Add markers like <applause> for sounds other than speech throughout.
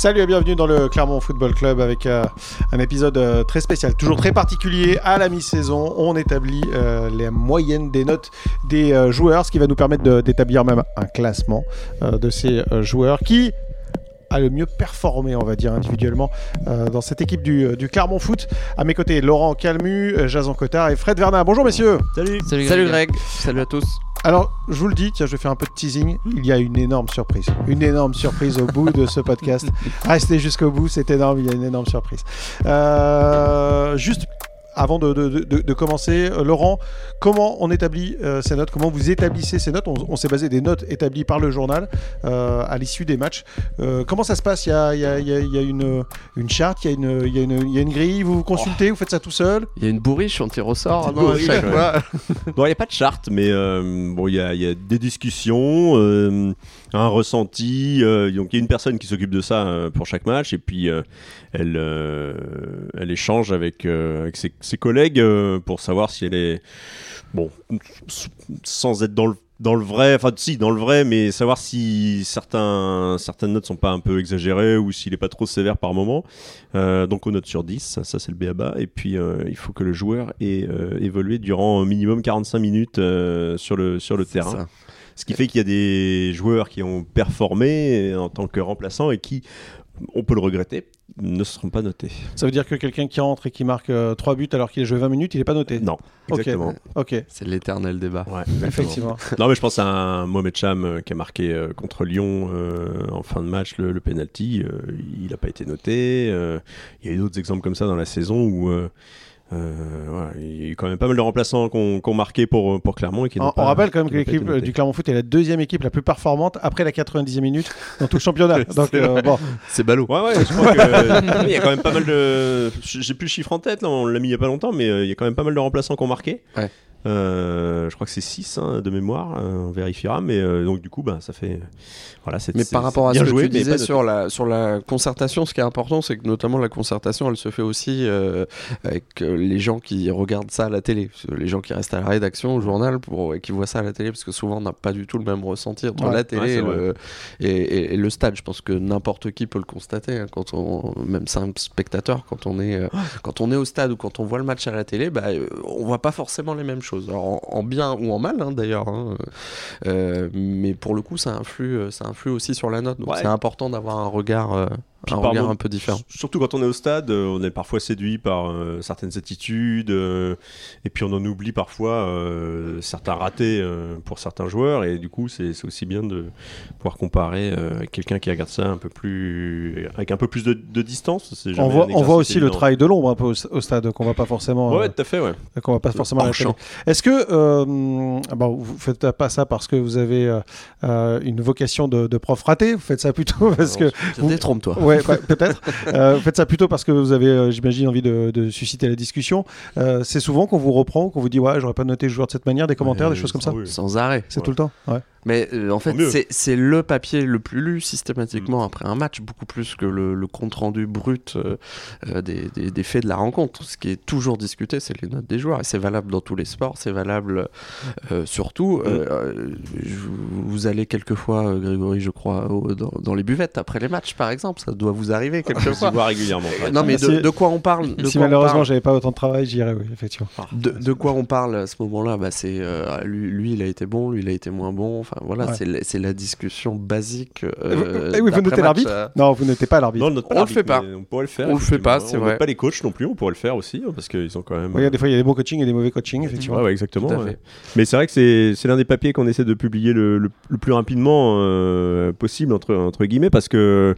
Salut et bienvenue dans le Clermont Football Club avec euh, un épisode euh, très spécial, toujours très particulier à la mi-saison. On établit euh, les moyennes des notes des euh, joueurs, ce qui va nous permettre d'établir même un classement euh, de ces euh, joueurs qui a le mieux performé, on va dire, individuellement euh, dans cette équipe du, du Clermont Foot. À mes côtés, Laurent Calmu, Jason Cotard et Fred Vernin. Bonjour messieurs Salut. Salut, Salut. Greg. Salut à tous. Alors, je vous le dis, tiens, je vais faire un peu de teasing. Il y a une énorme surprise. Une énorme surprise au bout de ce podcast. <laughs> Restez jusqu'au bout, c'est énorme. Il y a une énorme surprise. Euh, juste avant de, de- de- de commencer, euh, Laurent, comment on établit euh, ces notes? Comment vous établissez ces notes? On, on s'est basé des notes établies par le journal euh, à l'issue des matchs. Euh, comment ça se passe? Il y a, il y a- il y a- il y a une, une charte, il y, a une, il y a une- il y a une grille, vous vous consultez, vous faites ça tout seul? Il y a une bourriche, on tire au sort Ah. <laughs> Bon, il n'y a pas de charte, mais euh, bon, il y, a- il y a des discussions, euh, un ressenti. euh, donc, il y a une personne qui s'occupe de ça euh, pour chaque match, et puis euh, elle, elle échange avec, avec ses, ses collègues pour savoir si elle est. Bon, sans être dans le. Dans le vrai, enfin si, dans le vrai, mais savoir si certains, certaines notes sont pas un peu exagérées ou s'il est pas trop sévère par moment. Euh, donc on note sur 10, ça, ça, c'est le BABA. Et puis euh, il faut que le joueur ait euh, évolué durant au minimum 45 minutes sur le, sur le terrain. Ça. Ce qui fait qu'il y a des joueurs qui ont performé en tant que remplaçants et qui, on peut le regretter, ne seront pas notés. Ça veut dire que quelqu'un qui entre et qui marque 3 buts alors qu'il a joué 20 minutes, il n'est pas noté Non, exactement. Ok, C'est l'éternel débat. Ouais, <laughs> effectivement. Non, mais je pense à un Mohamed Cham euh, qui a marqué euh, contre Lyon euh, en fin de match le, le penalty. euh, il n'a pas été noté. euh, il y a eu d'autres exemples comme ça dans la saison où euh, euh, voilà, il y a eu quand même pas mal de remplaçants qu'on qu'on marqué pour, pour Clermont. Et qui On, pas- on rappelle quand même que l'équipe euh, du Clermont Foot est la deuxième équipe la plus performante après la 90e minute dans tout le championnat. <laughs> Donc, euh, bon, C'est ballot. Ouais, ouais, je crois que. <laughs> il y a quand même pas mal de. J'ai plus le chiffre en tête, là, on l'a mis il y a pas longtemps, mais euh, il y a quand même pas mal de remplaçants qui ont marqué. Ouais. Euh, je crois que c'est 6 de mémoire, euh, on vérifiera, mais euh, donc du coup, bah, ça fait. Voilà, Mais par rapport à ce que tu disais sur la, sur la concertation, ce qui est important, c'est que notamment la concertation, elle se fait aussi avec les gens qui regardent ça à la télé. Les gens qui restent à la rédaction, au journal, pour, et qui voient ça à la télé, parce que souvent on n'a pas du tout le même ressenti entre Ouais. la télé Ouais, et, le, et, et- et le stade. Je pense que n'importe qui peut le constater, hein, quand on, même simple spectateur, quand on, est, euh, quand on est au stade ou quand on voit le match à la télé, bah, on voit pas forcément les mêmes choses. Alors, en, en bien ou en mal, hein, d'ailleurs. hein. Euh, mais pour le coup, ça influe, euh, ça influe aussi sur la note. Donc Ouais. c'est important d'avoir un regard, euh, un par regard un peu différent. Surtout quand on est au stade, euh, on est parfois séduit par euh, certaines attitudes, euh, et puis on en oublie parfois euh, certains ratés euh, pour certains joueurs, et du coup c'est aussi bien de pouvoir comparer euh, quelqu'un qui regarde ça un peu plus, avec un peu plus de, de distance. on voit, on aussi le travail de l'ombre un peu au, au stade qu'on va pas forcément, Ouais, tout à fait, ouais. qu'on va pas forcément. Est-ce que euh, ah bon, vous faites pas ça parce que vous avez une vocation de, de prof raté Vous faites ça plutôt <laughs> parce que Vous- Détrompe-toi. Ouais, bah, peut-être. Euh, faites ça plutôt parce que vous avez, euh, j'imagine, envie de, de susciter la discussion. Euh, c'est souvent qu'on vous reprend, qu'on vous dit ouais, j'aurais pas noté le joueur de cette manière, des commentaires, Ouais, des choses comme ça. Sans arrêt. C'est Ouais. tout le temps. Ouais. Mais euh, en fait, c'est- c'est le papier le plus lu Mm. systématiquement après un match, beaucoup plus que le, le compte-rendu brut euh, euh, des, des- des faits de la rencontre. Ce qui est toujours discuté, c'est les notes des joueurs. Et c'est valable dans tous les sports, c'est valable euh, surtout. je- vous allez quelquefois, euh, Grégory, je crois, au- dans, dans les buvettes après les matchs, par exemple. Ça doit vous arriver <laughs> quelquefois. s'y vois régulièrement. ouais. Non, mais Si- de, de quoi on parle de si quoi malheureusement parle j'avais pas autant de travail, j'irais, oui, effectivement. de, de quoi on parle à ce moment-là? Bah, C'est euh, lui, lui, il a été bon, lui, il a été moins bon. Enfin voilà, Ouais. c'est la- c'est la discussion basique. Euh, vous- et oui, vous notez l'arbitre euh, Non, vous n'êtes pas l'arbitre. Non, on note pas On le fait pas. On pourrait le faire. On le fait pas, c'est vrai. pas les coachs non plus, on pourrait le faire aussi, hein, parce qu'ils ont quand même. Regarde, des fois il y a des bons coachings et des mauvais coachings, effectivement. Ouais, ouais, exactement. Ouais. Mais c'est vrai que c'est c'est l'un des papiers qu'on essaie de publier le, le- le plus rapidement euh, possible, entre, entre guillemets, parce que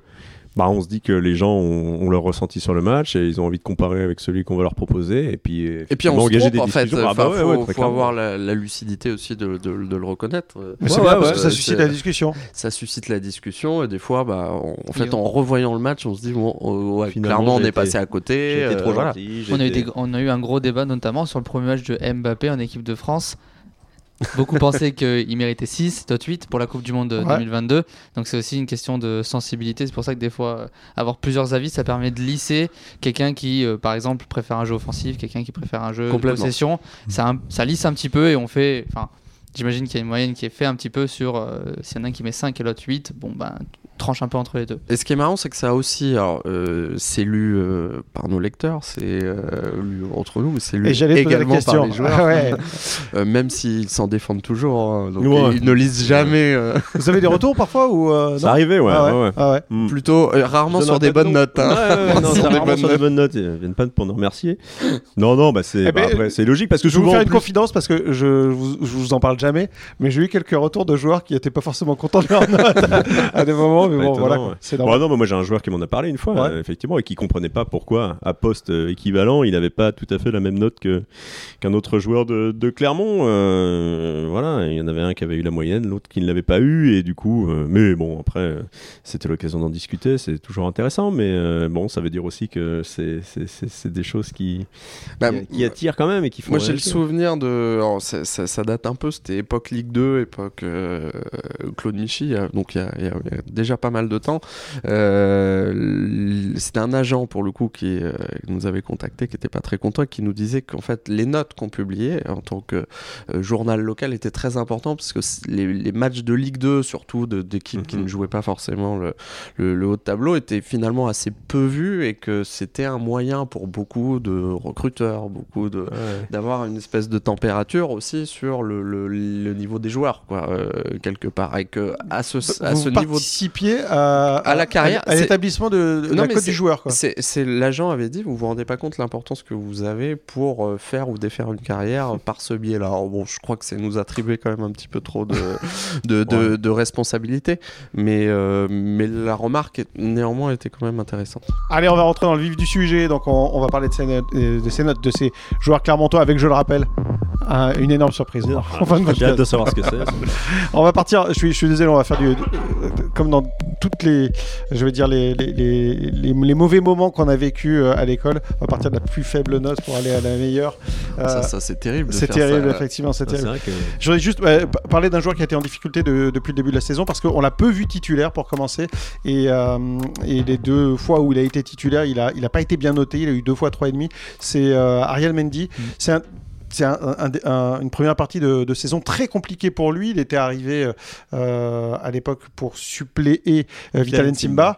bah, on se dit que les gens ont, ont leur ressenti sur le match et ils ont envie de comparer avec celui qu'on va leur proposer. Et puis, Et puis on se engager trompe, en fait. discussions. Ah Enfin, bah faut, ouais, avoir la, la lucidité aussi de, de- de le reconnaître. Mais c'est Ouais, bien ouais, parce ouais, que ça suscite la discussion. Ça suscite la discussion et des fois, bah, on- en fait, on- en revoyant le match, on se dit bon, oh, clairement, on est été- passé à côté. Euh, trop gentil. On a, eu des- on a eu un gros débat notamment sur le premier match de Mbappé en équipe de France. Beaucoup pensaient qu'il méritait 6, tot 8 pour la Coupe du Monde de Ouais. 2022. Donc c'est aussi une question de sensibilité. C'est pour ça que des fois, euh, avoir plusieurs avis, ça permet de lisser quelqu'un qui, euh, par exemple, préfère un jeu offensif, quelqu'un qui préfère un jeu de Complètement. possession. Ça, un- ça lisse un petit peu et on fait... Enfin, J'imagine qu'il y a une moyenne qui est faite un petit peu sur euh, s'il y en a un qui met 5 et l'autre 8, bon ben tranche un peu entre les deux. Et ce qui est marrant, c'est que ça aussi, alors c'est lu par nos lecteurs, c'est lu entre nous, mais c'est lu également par les joueurs. Ah <laughs> même s'ils s'en défendent toujours, hein. donc ils ne lisent jamais. <laughs> Vous avez des retours parfois ou Ça arrivait, ouais. Ah ouais. Ah. Plutôt rarement sur des bonnes notes. Hein. non, sur, des bonnes, notes. Ils viennent pas pour nous remercier. Non, non, bah c'est eh ben, bah, c'est logique parce que je vais vous faire une confidence parce que je vous, je vous en parle jamais, mais j'ai eu quelques retours de joueurs qui étaient pas forcément contents de leur <laughs> note à des moments, mais bon, voilà. C'est normal. non, moi j'ai un joueur qui m'en a parlé une fois, euh, effectivement, et qui comprenait pas pourquoi à poste euh, équivalent, il n'avait pas tout à fait la même note que qu'un autre joueur de, de Clermont. Euh, voilà, il y en avait un qui avait eu la moyenne, l'autre qui ne l'avait pas eu, et du coup, mais bon, après, c'était l'occasion d'en discuter, c'est toujours intéressant, mais bon, ça veut dire aussi que c'est des choses qui, bah, qui, attirent quand même et qui font. Moi, j'ai le souvenir de, ça, ça, date un peu, c'était époque Ligue 2, époque Claude Michy, donc il y, a déjà pas mal de temps. Euh, c'était un agent pour le coup qui euh, nous avait contacté, qui n'était pas très content, qui nous disait qu'en fait les notes qu'on publiait en tant que euh, journal local étaient très importants parce que les, matchs de Ligue 2, surtout d'équipes qui mhm. ne jouaient pas forcément le, haut de tableau, étaient finalement assez peu vus et que c'était un moyen pour beaucoup de recruteurs, beaucoup de d'avoir une espèce de température aussi sur le, le niveau des joueurs, quoi, quelque part, et que à ce, à ce niveau participiez à, à la carrière, à, l'établissement de, la cote du joueur. C'est l'agent avait dit, vous vous rendez pas compte l'importance que vous avez pour euh, faire ou défaire une carrière <laughs> par ce biais-là. Bon, je crois que c'est nous attribuer quand même un petit peu trop de <laughs> de, de, de responsabilité, mais euh, mais la remarque néanmoins était quand même intéressante. Allez, on va rentrer dans le vif du sujet. Donc on, on va parler de ces, notes, de ces notes de ces joueurs clermontois avec, je le rappelle, une énorme surprise. J'ai hâte de savoir ce que c'est. <laughs> on va partir. Je suis, je suis désolé, on va faire du comme dans toutes les, je veux dire les, les, les, les mauvais moments qu'on a vécu euh, à l'école. On va partir de la plus faible note pour aller à la meilleure. ça, ça c'est terrible. C'est terrible, effectivement, c'est terrible. Je voudrais juste parler d'un joueur qui a été en difficulté depuis le début de la saison parce qu'on l'a peu vu titulaire pour commencer et, euh, et, les deux fois où il a été titulaire, il a, il a pas été bien noté. Il a eu deux fois trois et demi. C'est euh, Ariel Mendy. Mm. C'est un c'est une première partie de, saison très compliquée pour lui. Il était arrivé euh, à l'époque pour suppléer euh, Vitalen Simba.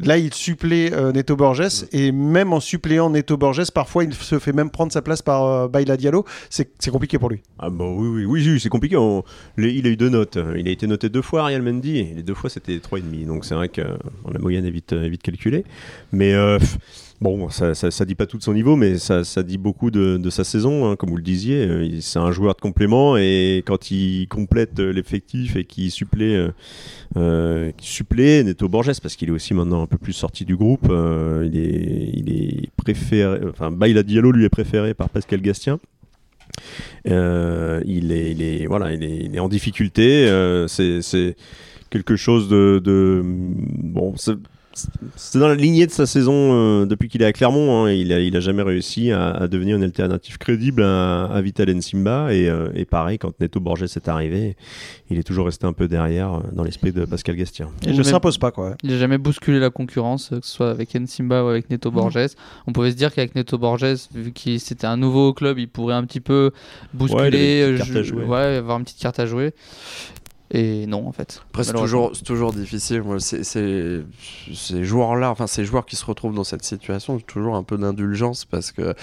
Là, il supplée euh, Neto Borges et même en suppléant Neto Borges, parfois il se fait même prendre sa place par euh, Baila Diallo. C'est compliqué pour lui. Ah bah oui, oui, oui, c'est compliqué. il a eu deux notes. Il a été noté deux fois Ariel Mendy et les deux fois c'était 3,5. Donc c'est vrai que la moyenne est vite, vite calculée. Mais Bon, ça, ça, dit pas tout de son niveau, mais ça, dit beaucoup de, sa saison, hein, comme vous le disiez. Euh, c'est un joueur de complément et quand il complète euh, l'effectif et qu'il supplée, euh, euh supplée Neto Borges, parce qu'il est aussi maintenant un peu plus sorti du groupe, il, est, il est préféré, enfin, Baila Diallo lui est préféré par Pascal Gastien. il, est, il, est, voilà, il, est, en difficulté. c'est quelque chose de, de bon, c'est dans la lignée de sa saison euh, depuis qu'il est à Clermont. Hein, il, a, il a jamais réussi à, devenir une alternative crédible à, à Vital Nsimba. Et, euh, et, pareil, quand Neto Borges est arrivé, il est toujours resté un peu derrière euh, dans l'esprit de Pascal Gastien. Il ne s'impose pas. Quoi. Il n'a jamais bousculé la concurrence, que ce soit avec Nsimba ou avec Neto Borges. On pouvait se dire qu'avec Neto Borges, vu que c'était un nouveau club, il pourrait un petit peu bousculer, ouais, avoir une petite carte à jouer. Et non, en fait. Après, c'est toujours, toujours difficile. Moi, ces joueurs-là, enfin, ces joueurs qui se retrouvent dans cette situation, toujours un peu d'indulgence parce que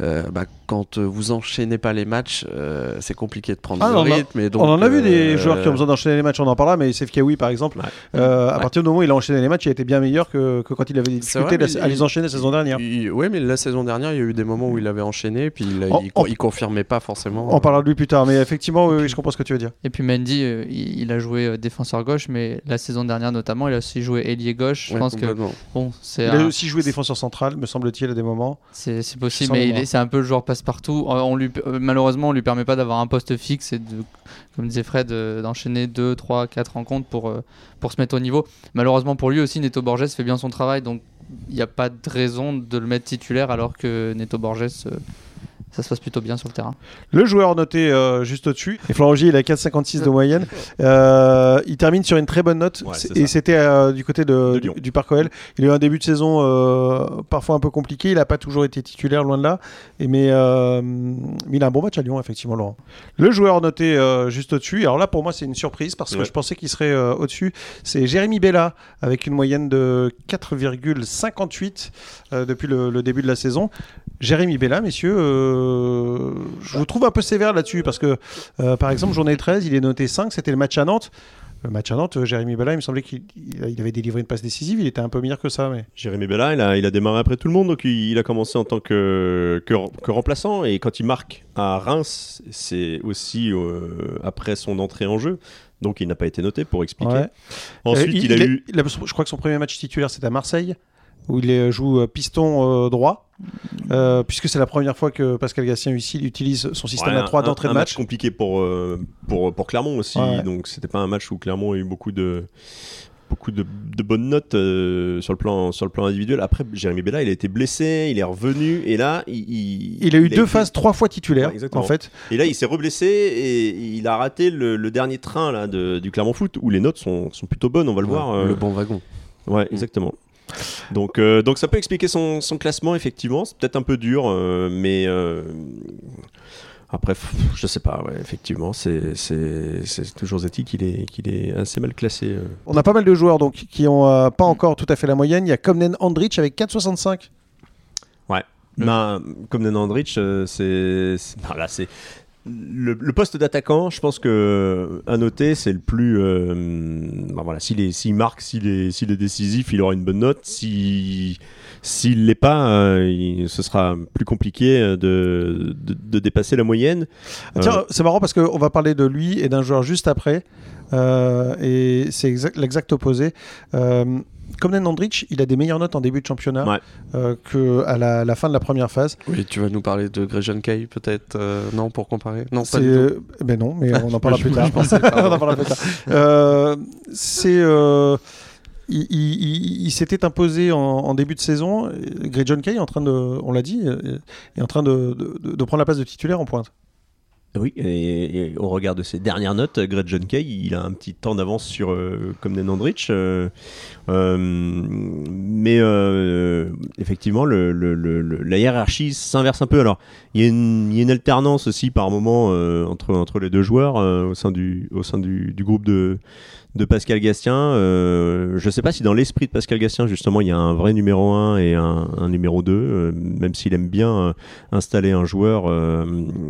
euh, bah, quand vous enchaînez pas les matchs, euh, c'est compliqué de prendre ah, le rythme. Et donc, on en a vu des euh, joueurs qui ont besoin d'enchaîner les matchs, on en parlera, mais Sef Kawi, par exemple, à partir du moment où il a enchaîné les matchs, il a été bien meilleur que, que quand il avait discuté à les enchaîner la saison dernière. Oui, mais la saison dernière, il y a eu des moments où il avait enchaîné, puis il, il, confirmait pas forcément. On parlera de lui plus tard, mais effectivement, oui, je comprends ce que tu veux dire. Et puis Mendy, il a joué euh, défenseur gauche, mais la saison dernière notamment, il a aussi joué ailier gauche. Je pense que bon, c'est. Il a aussi joué défenseur central, me semble-t-il, à des moments. C'est possible, mais c'est un peu le joueur passe-partout. On lui, euh, malheureusement, on lui permet pas d'avoir un poste fixe et de, comme disait Fred, euh, d'enchaîner 2, 3, 4 rencontres pour, pour se mettre au niveau. Malheureusement pour lui aussi, Neto Borges fait bien son travail, donc il n'y a pas de raison de le mettre titulaire alors que Neto Borges ça se passe plutôt bien sur le terrain. Le joueur noté euh, juste au-dessus, et Florent il a 4,56 de moyenne. Euh, il termine sur une très bonne note. et c'était euh, du côté de, du, Parc OL. Il a eu un début de saison parfois un peu compliqué. Il n'a pas toujours été titulaire, loin de là. Et mais, il a un bon match à Lyon, effectivement, Laurent. Le joueur noté juste au-dessus. Alors là, pour moi, c'est une surprise parce que je pensais qu'il serait au-dessus. C'est Jérémy Bella avec une moyenne de 4,58 depuis le, le, début de la saison. Jérémy Bella, messieurs, euh, je vous trouve un peu sévère là-dessus parce que, euh, par exemple, journée 13, il est noté 5, c'était le match à Nantes. Le match à Nantes, euh, Jérémy Bella, il me semblait qu'il avait délivré une passe décisive, il était un peu meilleur que ça. Mais... Jérémy Bella, il a, il a démarré après tout le monde, donc il, a commencé en tant que, que, remplaçant, et quand il marque à Reims, c'est aussi après son entrée en jeu. Donc il n'a pas été noté pour expliquer. Ensuite, il, a eu. je crois que son premier match titulaire, c'était à Marseille où il joue piston droit. Euh, puisque c'est la première fois que Pascal Gastien utilise son système à 3 d'entrée de match. match compliqué pour, euh, pour, pour Clermont aussi, donc c'était pas un match où Clermont a eu beaucoup de beaucoup de, bonnes notes euh, sur, le plan, sur le plan individuel. Après, Jérémy Bella, il a été blessé, il est revenu, et là, il, il, a eu deux phases, trois fois titulaire, en fait. Et là, il s'est reblessé et il a raté le, dernier train là, de, du Clermont Foot, où les notes sont, sont plutôt bonnes, on va le voir. Le bon wagon. Ouais, exactement. Donc, euh, donc ça peut expliquer son, son classement, effectivement. C'est peut-être un peu dur, euh, mais euh, après, je sais pas, ouais, effectivement, c'est toujours éthique qu'il est, qu'il est assez mal classé. On a pas mal de joueurs donc, qui n'ont pas encore tout à fait la moyenne. Il y a Komnen Andrich avec 4,65. Ouais. Ben, Komnen Andrich, c'est. là, c'est le, poste d'attaquant, je pense que à noter, c'est le plus. Euh, ben voilà, s'il marque, s'il est, décisif, il aura une bonne note. Si s'il l'est pas, euh, ce sera plus compliqué de, de, dépasser la moyenne. Euh, c'est marrant parce qu'on va parler de lui et d'un joueur juste après. et c'est l'exact opposé. Comme Andrich, il a des meilleures notes en début de championnat euh, qu'à la, la, fin de la première phase. Oui, tu vas nous parler de Gretchen Kay peut-être euh, Non, pour comparer? Non, pas du tout. Ben non, mais <laughs> on en parlera plus tard. <laughs> on en parlera plus tard. Euh, c'est il, s'était imposé en, début de saison. Greg John Kay, en train de, on l'a dit, est en train de, de, prendre la place de titulaire en pointe. Oui, et, au regard de ses dernières notes, Greg John Kay, il a un petit temps d'avance sur euh, Comden Andrich. Euh, euh, mais effectivement, le, la hiérarchie s'inverse un peu. Alors, il y, a une, alternance aussi par moment entre, les deux joueurs au sein du groupe de, de Pascal Gastien. Euh, je ne sais pas si dans l'esprit de Pascal Gastien, justement, il y a un vrai numéro 1 et un, numéro 2, euh, même s'il aime bien euh, installer un joueur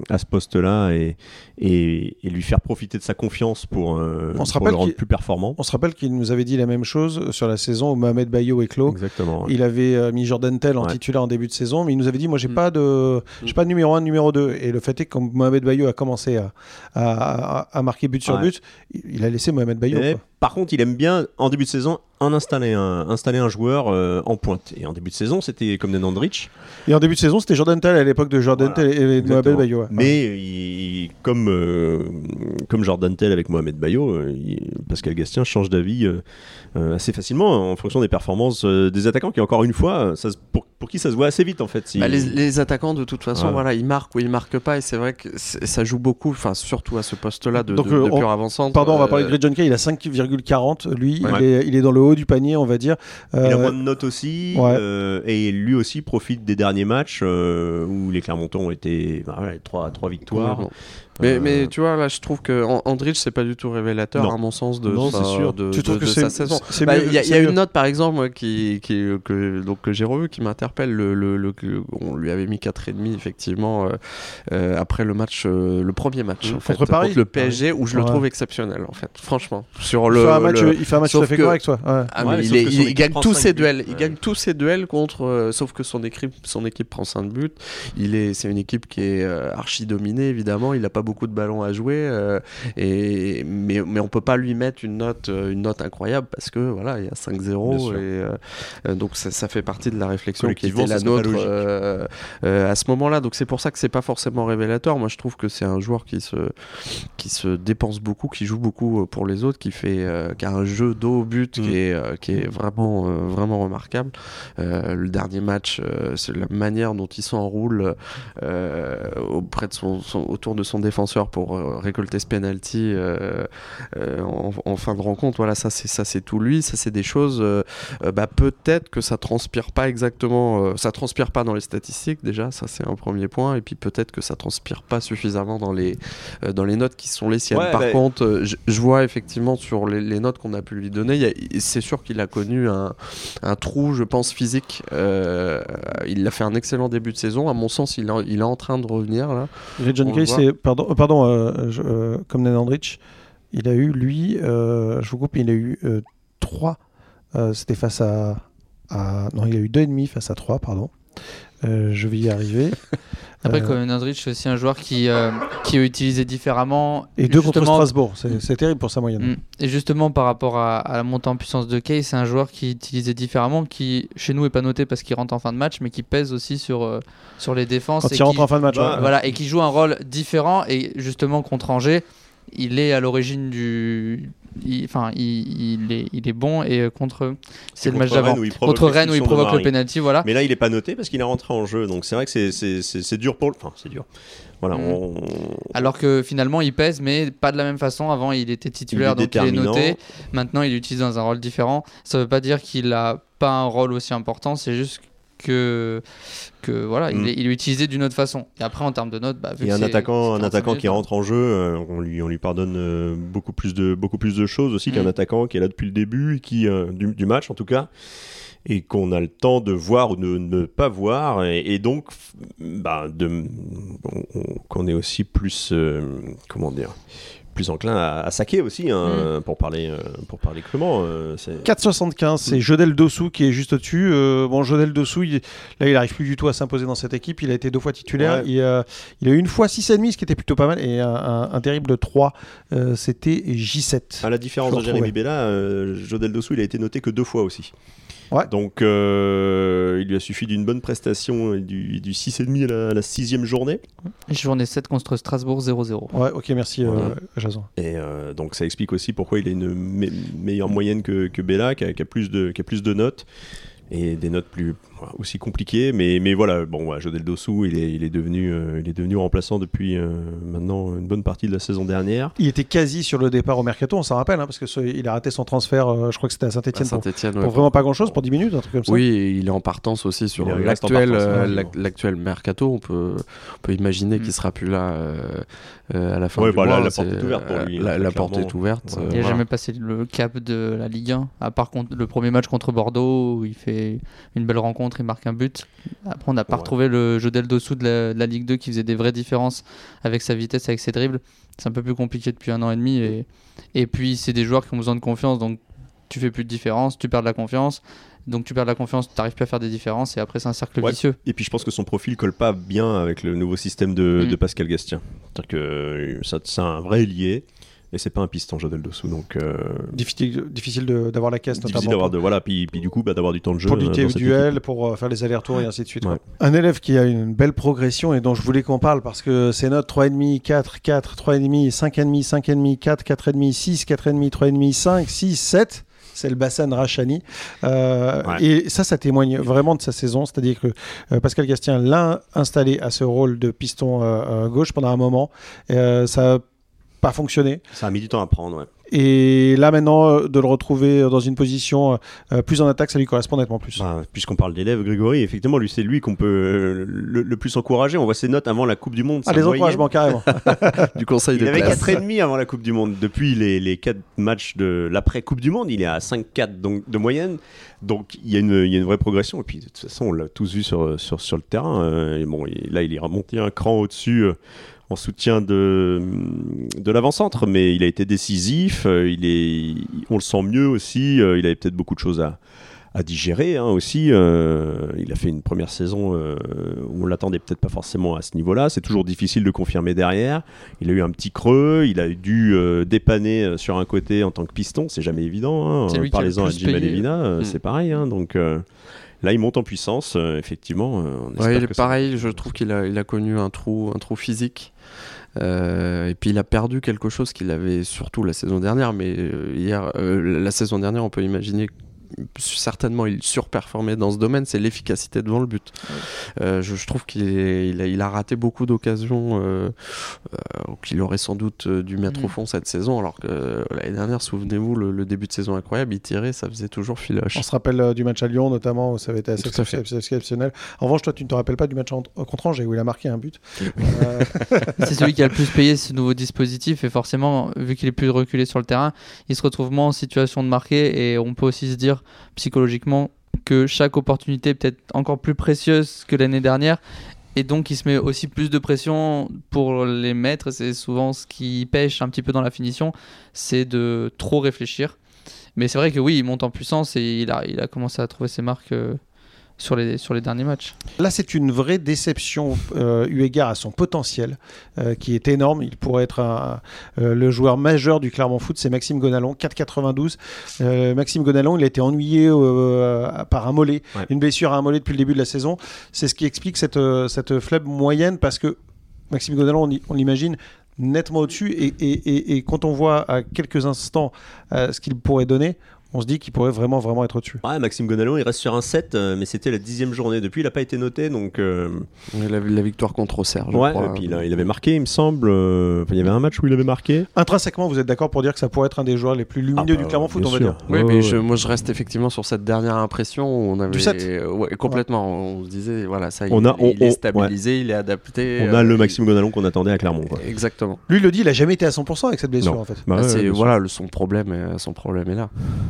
à ce poste-là et, et, lui faire profiter de sa confiance pour, on se le rendre plus performant. On se rappelle qu'il nous avait dit la même chose sur la saison où Mohamed Bayo est clos. Exactement. Il avait mis Jordan Tell en titulaire en début de saison, mais il nous avait dit Moi, j'ai mm. pas, de, j'ai pas de numéro 1, numéro 2. Et le fait est que quand Mohamed Bayo a commencé à, à, marquer but sur but, il a laissé Mohamed Bayo. mais Par contre, il aime bien, en début de saison, en installer un, installer un joueur euh, en pointe. Et en début de saison, c'était comme Andrich. Et en début de saison, c'était Jordan Tell à l'époque de Jordan Tell et de Mohamed Bayo. Mais comme, euh, comme Jordan Tell avec Mohamed Bayo, euh, Pascal Gastien change d'avis assez facilement en fonction des performances des attaquants qui, encore une fois, ça, pour, pour, qui ça se voit assez vite en fait. Bah, les, attaquants, de toute façon, voilà, ils marquent ou ils marquent pas. Et c'est vrai que ça joue beaucoup, enfin surtout à ce poste-là de, Donc, de, Pardon, on va parler de Greg John Kay, il a 5,40. Lui, il, est, il est dans le haut du panier, on va dire. Il a euh, moins de notes aussi, euh, et lui aussi profite des derniers matchs euh, où les Clermontons ont été bah, trois, trois victoires. Mais, mais, tu vois, là, je trouve que Andrich, c'est pas du tout révélateur, à mon sens, de, sa, sûr. de, de, sa saison. Bah, il y a, une note, par exemple, moi, qui, qui, que, donc, que j'ai revue, qui m'interpelle. Le, le, on lui avait mis 4,5, effectivement, après le match, le premier match, en fait, contre, Paris. contre le PSG, où je le trouve exceptionnel, en fait, franchement. Sur le, il fait un match tout à fait correct, toi. Ah, il, gagne tous ses duels. Il gagne tous ses duels contre. Euh, sauf que son équipe, son équipe prend 5 buts. Il est, c'est une équipe qui est euh, archi dominée évidemment. Il n'a pas beaucoup de ballons à jouer. et, mais, mais on peut pas lui mettre une note, une note incroyable parce que voilà, il y a 5-0 et donc ça, fait partie de la réflexion qui était la nôtre à ce moment-là. Donc c'est pour ça que c'est pas forcément révélateur. Moi, je trouve que c'est un joueur qui se qui se dépense beaucoup, qui joue beaucoup pour les autres, qui fait qui a un jeu dos au but mm. qui est qui est vraiment vraiment remarquable. le dernier match, c'est la manière dont il s'enroule euh, auprès de son, autour de son défenseur pour euh, récolter ce penalty euh, en, fin de rencontre. Voilà, ça c'est ça c'est tout lui. Ça c'est des choses. bah, peut-être que ça transpire pas exactement. ça transpire pas dans les statistiques déjà. Ça c'est un premier point. Et puis peut-être que ça transpire pas suffisamment dans les dans les notes qui sont les siennes. Par bah, contre, je vois effectivement sur les, notes qu'on a pu lui donner, c'est sûr qu'il a connu un, un, trou, je pense, physique. il a fait un excellent début de saison. À mon sens, il, il est en train de revenir là. John Kay, c'est pardon, euh, pardon euh, euh, comme Nenandrich, il a eu lui, je vous coupe, il a eu 3 C'était face à, à, non, il a eu deux et demi face à 3 pardon. je vais y arriver. <laughs> Après, euh... c'est aussi un joueur qui, euh, qui est utilisé différemment. Et deux contre Strasbourg, c'est terrible pour sa moyenne. Mm. Et justement, par rapport à, la montée en puissance de Kay, c'est un joueur qui est utilisé différemment, qui chez nous est pas noté parce qu'il rentre en fin de match, mais qui pèse aussi sur, euh, sur les défenses. Quand et il rentre en fin de match, voilà, et qui joue un rôle différent. Et justement, contre Angers, il est à l'origine du, enfin, il, est, il est bon et euh, contre, c'est le match d'avant. Contre Rennes où il provoque le penalty, voilà. Mais là, il est pas noté parce qu'il est rentré en jeu, donc c'est vrai que c'est dur pour, le... enfin, c'est dur. Voilà, mm. Alors que finalement, il pèse, mais pas de la même façon. Avant, il était titulaire, donc il est noté. Maintenant, il l'utilise dans un rôle différent. Ça veut pas dire qu'il a pas un rôle aussi important. C'est juste que, que voilà, il, mm. est, il, est, utilisé d'une autre façon. Et après, en termes de notes, bah, a un attaquant, un attaquant qui rentre en jeu, euh, on, lui, on lui pardonne euh, beaucoup, plus de, beaucoup plus de choses aussi qu'un mm. attaquant qui est là depuis le début, et qui, euh, du, match en tout cas, et qu'on a le temps de voir ou de ne pas voir, et, donc bah, qu'on est aussi plus, comment dire, plus enclin à, saquer aussi, hein, mm. pour, parler, euh, pour parler crûment. 4,75, euh, c'est Jodel Dossou qui est juste au-dessus. Euh, bon, Jodel Dossou, là, il n'arrive plus du tout à s'imposer dans cette équipe. Il a été deux fois titulaire. Il, a eu une fois 6,5, ce qui était plutôt pas mal, et un, terrible 3, c'était J7. À la différence de Jérémy Bella, Jodel Dossou, il a été noté que deux fois aussi. Donc, euh, il lui a suffi d'une bonne prestation du, du 6,5 à la, 6 sixième journée. Journée 7 contre Strasbourg 0-0. Ouais, ok, merci euh, Jason. Et euh, donc, ça explique aussi pourquoi il a une meilleure moyenne que, que Bella, qui a, qui a, plus de, qui a plus de notes et des notes plus aussi compliquées. Mais mais voilà bon ouais, Jodel Dossou il est, il est devenu euh, il est devenu remplaçant depuis euh, maintenant une bonne partie de la saison dernière. Il était quasi sur le départ au mercato on s'en rappelle hein, parce que il a raté son transfert euh, je crois que c'était à Saint-Etienne Saint pour, pour vraiment pas grand chose pour 10 minutes un truc comme ça. Oui il est en partance aussi sur l'actuel l'actuel mercato. On peut on peut imaginer mm. qu'il sera plus là à la fin du bah, mois. la, porte est ouverte pour lui la, la porte est ouverte il n'a jamais passé le cap de la Ligue 1 à part le premier match contre Bordeaux où il fait une belle rencontre, il marque un but. Après, on n'a pas retrouvé le jeu dessous de la, Ligue 2 qui faisait des vraies différences avec sa vitesse, avec ses dribbles. C'est un peu plus compliqué depuis un an et demi. Et, et puis, c'est des joueurs qui ont besoin de confiance, donc tu fais plus de différence, tu perds de la confiance. Donc tu perds de la confiance, tu n'arrives plus à faire des différences et après c'est un cercle vicieux. Et puis je pense que son profil colle pas bien avec le nouveau système de, mm. de Pascal Gastien. C'est-à-dire que c'est un vrai lié et c'est pas un piston Jodel dessous donc euh, difficile difficile d'avoir la caisse difficile d'avoir de voilà puis, puis, du coup bah, d'avoir du temps de jeu pour lutter au duel pour euh, faire les allers-retours et ainsi de suite un élève qui a une belle progression et dont je voulais qu'on parle parce que ses notes 3,5 4 4 3,5 5,5 5,5 4 4,5 6 4,5 3,5 5 6 7 c'est le Bassan Rachani. Euh, et ça, ça témoigne vraiment de sa saison. C'est-à-dire que Pascal Gastien l'a installé à ce rôle de piston gauche pendant un moment. ça pas fonctionné. Ça a mis du temps à prendre, ouais. Et là maintenant, euh, de le retrouver dans une position euh, plus en attaque, ça lui correspond nettement plus. Bah, Puisqu'on parle d'élève, Grégory, effectivement, lui c'est lui qu'on peut euh, le, plus encourager. On voit ses notes avant la Coupe du Monde. Ah, les encouragements, carrément. <laughs> du conseil il de avait 4,5 avant la Coupe du Monde. Depuis les, les 4 matchs de l'après-Coupe du Monde, il est à 5,4 donc, de moyenne. Donc il y, a une, il y, a une vraie progression. Et puis de toute façon, on l'a tous vu sur, sur, sur le terrain. et bon, là, il est remonté un cran au-dessus en soutien de, de l'avant-centre, mais il a été décisif, euh, il est, on le sent mieux aussi, euh, il avait peut-être beaucoup de choses à, à digérer hein, aussi. Euh, il a fait une première saison euh, où on l'attendait peut-être pas forcément à ce niveau-là. C'est toujours difficile de confirmer derrière. Il a eu un petit creux, il a dû euh, dépanner sur un côté en tant que piston. C'est jamais évident. Hein. Parlez-en à Jim Alevina, mm. c'est pareil. Hein. donc là, il monte en puissance, effectivement. pareil, je trouve qu'il a, il a connu un trou, un trou physique. et puis il a perdu quelque chose qu'il avait surtout la saison dernière, mais hier, la saison dernière, on peut imaginer certainement il surperformait dans ce domaine, c'est l'efficacité devant le but. Euh, je, trouve qu'il il a, il a, raté beaucoup d'occasions euh, euh, qu'il aurait sans doute dû mettre au mm. fond cette saison, alors que l'année dernière, souvenez-vous, le, début de saison incroyable, il tirait, ça faisait toujours filoche. On se rappelle du match à Lyon notamment, où ça avait été assez exceptionnel. En revanche, toi, tu ne te rappelles pas du match contre Angers où il a marqué un but. <laughs> c'est celui qui a le plus payé ce nouveau dispositif et forcément, vu qu'il est plus reculé sur le terrain, il se retrouve moins en situation de marquer et on peut aussi se dire psychologiquement que chaque opportunité est peut-être encore plus précieuse que l'année dernière. Et donc, il se met aussi plus de pression pour les mettre. C'est souvent ce qui pêche un petit peu dans la finition, c'est de trop réfléchir. Mais c'est vrai que oui, il monte en puissance et il a, il a commencé à trouver ses marques euh, sur les, sur les derniers matchs. Là, c'est une vraie déception euh, eu égard à son potentiel, euh, qui est énorme. Il pourrait être euh, le joueur majeur du Clermont Foot, c'est Maxime Gonalon, 4,92. Euh, Maxime Gonalon, il a été ennuyé par un mollet, une blessure à un mollet depuis le début de la saison. C'est ce qui explique cette, cette flemme moyenne, parce que Maxime Gonalon, on, l'imagine, nettement au-dessus. Et, et, et, quand on voit à quelques instants ce qu'il pourrait donner, on se dit qu'il pourrait vraiment vraiment être au-dessus. Ouais, Maxime Gonalon, il reste sur un 7, euh, mais c'était la dixième journée. Depuis, il n'a pas été noté, donc... Euh... La, la, victoire contre Auxerre, ouais, Et puis il, avait marqué, il me semble. Euh, il y avait un match où il avait marqué. Intrinsèquement, vous êtes d'accord pour dire que ça pourrait être un des joueurs les plus lumineux ah du bah, Clermont Foot, on va dire Oui, mais Je, moi je reste effectivement sur cette dernière impression où on avait... Du 7 ouais, complètement. On se disait, voilà, ça, on il, a, il est stabilisé, il est adapté. On a le euh, Maxime Gonalon qu'on attendait à Clermont. Exactement. Lui, il le dit, il n'a jamais été à 100% avec cette blessure, en fait. Bah voilà, son problème, son problème est là.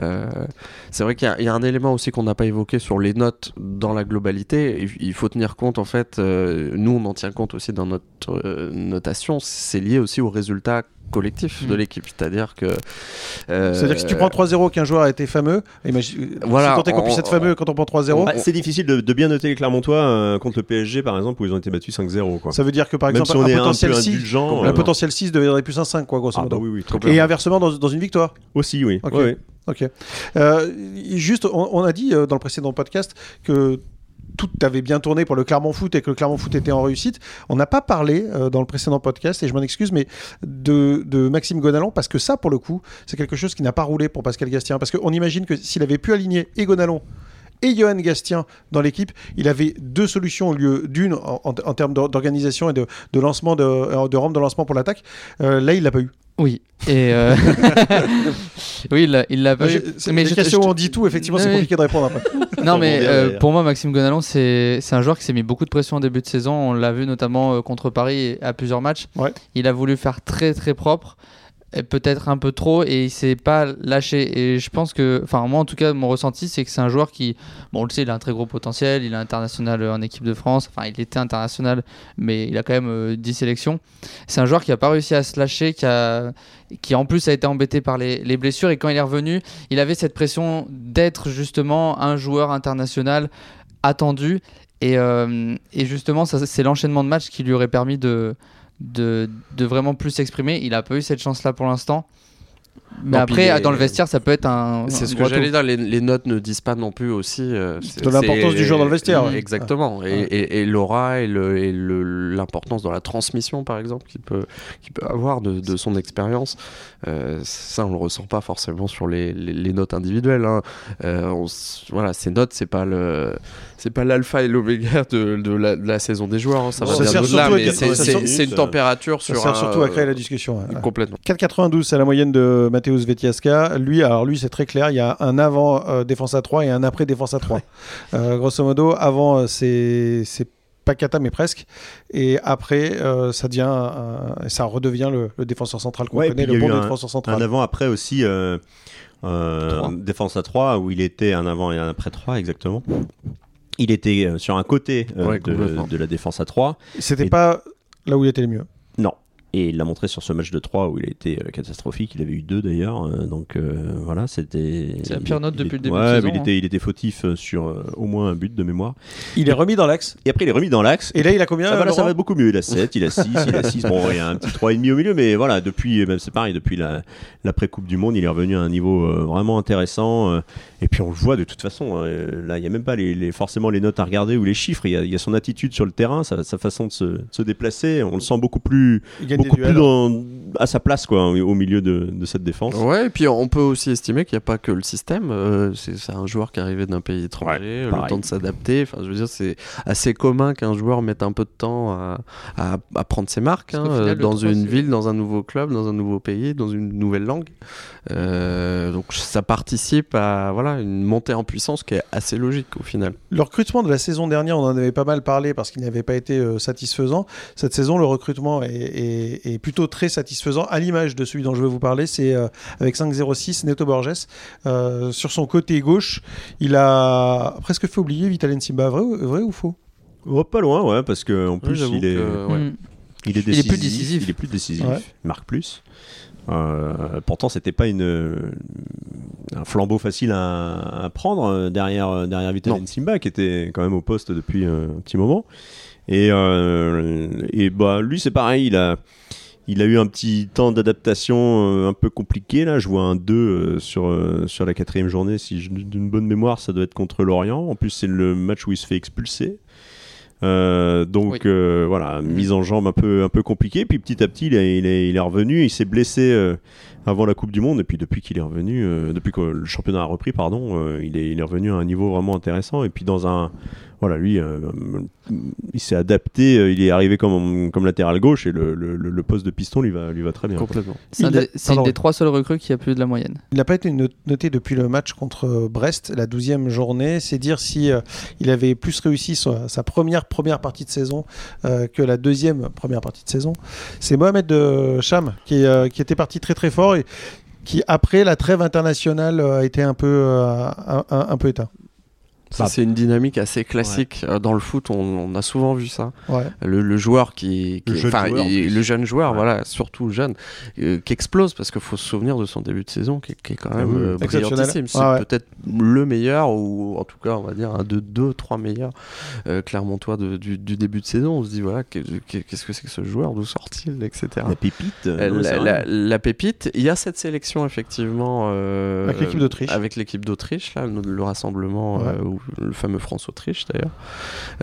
Euh, c'est vrai qu'il y, a un élément aussi qu'on n'a pas évoqué sur les notes dans la globalité. Il faut tenir compte, en fait, euh, nous on en tient compte aussi dans notre euh, notation, c'est lié aussi aux résultats collectif de mm. l'équipe. C'est-à-dire que. C'est-à-dire que si tu prends 3-0 qu'un joueur a été fameux, imagine, voilà, si qu'on puisse être fameux quand on prend 3-0. Bah, c'est difficile de, bien noter les Clermontois contre le PSG par exemple où ils ont été battus 5-0. Ça veut dire que par exemple, un, potentiel 6, un, potentiel 6 deviendrait plus un 5, quoi, grosso ah, modo. Bah oui, Et inversement dans, dans, une victoire. Aussi, oui. oui. Ok. Euh, juste, on, a dit euh, dans le précédent podcast que tout avait bien tourné pour le Clermont Foot et que le Clermont Foot était en réussite. On n'a pas parlé euh, dans le précédent podcast, et je m'en excuse, mais de, de, Maxime Gonalon, parce que ça, pour le coup, c'est quelque chose qui n'a pas roulé pour Pascal Gastien. Parce qu'on imagine que s'il avait pu aligner et Gonalon et Johan Gastien dans l'équipe, il avait deux solutions au lieu d'une en, termes d'organisation et de, lancement de, de rampe de lancement pour l'attaque. là, il l'a pas eu. Oui. Et euh, <laughs> <laughs> oui, il l'a pas eu. Mais les questions où on dit tout, effectivement, c'est compliqué de répondre après. <laughs> non, mais euh, pour moi, Maxime Gonalon, c'est un joueur qui s'est mis beaucoup de pression en début de saison. On l'a vu notamment euh, contre Paris à plusieurs matchs. Il a voulu faire très très propre peut-être un peu trop et il s'est pas lâché. Et je pense que enfin moi en tout cas mon ressenti c'est que c'est un joueur qui bon on le sait il a un très gros potentiel il est international en équipe de France enfin il était international mais il a quand même 10 euh, sélections. C'est un joueur qui a pas réussi à se lâcher qui a qui en plus a été embêté par les, les blessures et quand il est revenu il avait cette pression d'être justement un joueur international attendu. Et, euh, et justement c'est l'enchaînement de matchs qui lui aurait permis de de, de vraiment plus s'exprimer. Il a pas eu cette chance-là pour l'instant. Mais après, dans le vestiaire, ça peut être un. C'est ce que j'allais dire. Les, notes ne disent pas non plus aussi. Euh, de l'importance du joueur dans le vestiaire. Exactement. Et, l'aura et l'importance dans la transmission, par exemple, qu'il peut, peut avoir de, son expérience. Euh, ça, on le ressent pas forcément sur les, notes individuelles. Hein. Euh, voilà, ces notes, c'est pas le c'est pas l'alpha et l'oméga de, de, la, saison des joueurs. Hein. Ça va bien au-delà, mais c'est une température sur. Ça sert surtout à créer la discussion. Complètement. 4,92, c'est la moyenne de Mateusz Vetiaska. Lui, alors lui, c'est très clair. Il y a un avant euh, défense à 3 et un après défense à 3. Euh, grosso modo, avant, euh, c'est pas cata mais presque et après ça devient ça redevient le, défenseur central qu'on connaît le bon défenseur central un avant après aussi défense à 3 où il était un avant et un après 3 exactement il était sur un côté de, la défense à 3 c'était pas là où il était le mieux Et il l'a montré sur ce match de 3 où il a été euh, catastrophique. Il avait eu deux d'ailleurs. Euh, donc euh, voilà, c'était. C'est la pire note depuis le début ouais, de saison. Il, était, il était fautif sur au moins un but de mémoire. Il est remis dans l'axe. Et après, il est remis dans l'axe. Et là, il a combien ah, bah Ça va beaucoup mieux. Il a 7, il a 6, il a 6. Bon, il y a un petit 3,5 au milieu. Mais voilà, depuis, même c'est pareil, depuis l'après-Coupe du Monde, il est revenu à un niveau vraiment intéressant. et puis on le voit de toute façon. là, il n'y a même pas les, forcément les notes à regarder ou les chiffres. Il y a, son attitude sur le terrain, sa, façon de se, de se, déplacer. On le sent beaucoup plus beaucoup plus dans, à sa place quoi, au milieu de, de, cette défense. Ouais, et puis on peut aussi estimer qu'il n'y a pas que le système. Euh, c'est un joueur qui est arrivé d'un pays étranger, le temps de s'adapter. Enfin, je veux dire, c'est assez commun qu'un joueur mette un peu de temps à, à, prendre ses marques hein, dans une ville, dans un nouveau club, dans un nouveau pays, dans une nouvelle langue. Euh, donc ça participe à voilà une montée en puissance qui est assez logique au final. Le recrutement de la saison dernière, on en avait pas mal parlé parce qu'il n'avait pas été euh, satisfaisant. Cette saison, le recrutement est est, plutôt très satisfaisant, à l'image de celui dont je vais vous parler. C'est euh, avec 5-0-6, Neto Borges. Euh, sur son côté gauche, il a presque fait oublier Vitalin Simba. Vrai, vrai ou faux? Oh, Pas loin, ouais, parce qu'en plus, il, est, mm. il, est décisif, il est plus décisif. Il est plus décisif. Il marque plus. Euh, pourtant, c'était pas une, un flambeau facile à, prendre derrière, derrière Vitalin Simba, qui était quand même au poste depuis un petit moment. Et, euh, et bah, lui, c'est pareil, il a, il a eu un petit temps d'adaptation euh, un peu compliqué. Là, je vois un 2 euh, sur, sur la quatrième journée. Si j'ai d'une bonne mémoire, ça doit être contre Lorient. En plus, c'est le match où il se fait expulser. donc voilà, mise en jambe un peu, un peu compliquée. Puis petit à petit, il est, il est, il est revenu. Il s'est blessé avant la Coupe du Monde. Et puis depuis qu'il est revenu, depuis que le championnat a repris, pardon, il, est, il est revenu à un niveau vraiment intéressant. Et puis dans un, voilà, lui, euh, il s'est adapté, euh, il est arrivé comme, comme latéral gauche et le, le, poste de piston lui va, lui va très bien. Complètement. C'est une des trois seuls recrues qui a plus de la moyenne. Il n'a pas été noté depuis le match contre Brest, la 12e journée. C'est dire si euh, il avait plus réussi sa, première première partie de saison que la deuxième première partie de saison. C'est Mohamed de Cham qui, qui était parti très très fort et qui après la trêve internationale a été un peu, un peu éteint. Ça, c'est une dynamique assez classique euh, dans le foot. On, a souvent vu ça. Le, joueur qui, le, jeune joueur, voilà, surtout jeune, euh, qui explose parce qu'il faut se souvenir de son début de saison qui, est quand même euh, brillantissime. C'est peut-être le meilleur ou en tout cas, on va dire un de deux, trois meilleurs Clermontois du, début de saison. On se dit voilà, qu'est-ce que c'est que ce joueur, d'où sort-il, etc. La pépite. La, pépite. Il y a cette sélection effectivement avec l'équipe d'Autriche. Avec l'équipe d'Autriche, là, le, rassemblement où le fameux France-Autriche d'ailleurs,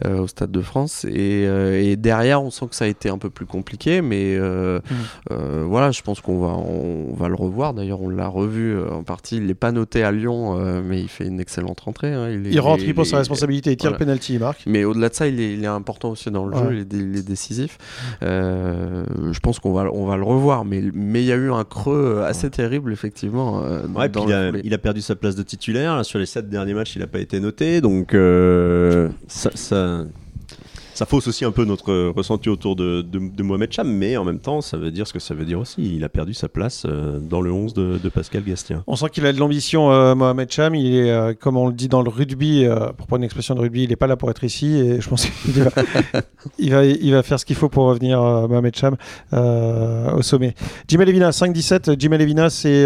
euh, au Stade de France. Euh, et, derrière, on sent que ça a été un peu plus compliqué, mais euh, mm. voilà, je pense qu'on va, on, va le revoir. D'ailleurs, on l'a revu en partie. Il n'est pas noté à Lyon, mais il fait une excellente rentrée. Hein. Il, rentre, il, prend sa responsabilité, il tire le penalty, il marque. Mais au-delà de ça, il est, important aussi dans le jeu, il est, décisif. je pense qu'on va, on va le revoir, mais mais il y a eu un creux assez terrible, effectivement. il, a, perdu sa place de titulaire. Sur les sept derniers matchs, il n'a pas été noté. Donc euh, ça, ça, ça fausse aussi un peu notre ressenti autour de, de, Mohamed Cham, mais en même temps, ça veut dire ce que ça veut dire aussi. Il a perdu sa place euh, dans le 11 de, Pascal Gastien. On sent qu'il a de l'ambition, euh, Mohamed Cham. Il est, euh, comme on le dit dans le rugby, pour prendre une expression de rugby, il n'est pas là pour être ici. Et je pense qu'il va, <laughs> il va, il va, faire ce qu'il faut pour revenir, Mohamed Cham, au sommet. Jimmy Levina, 5-17. Jimmy Levina, c'est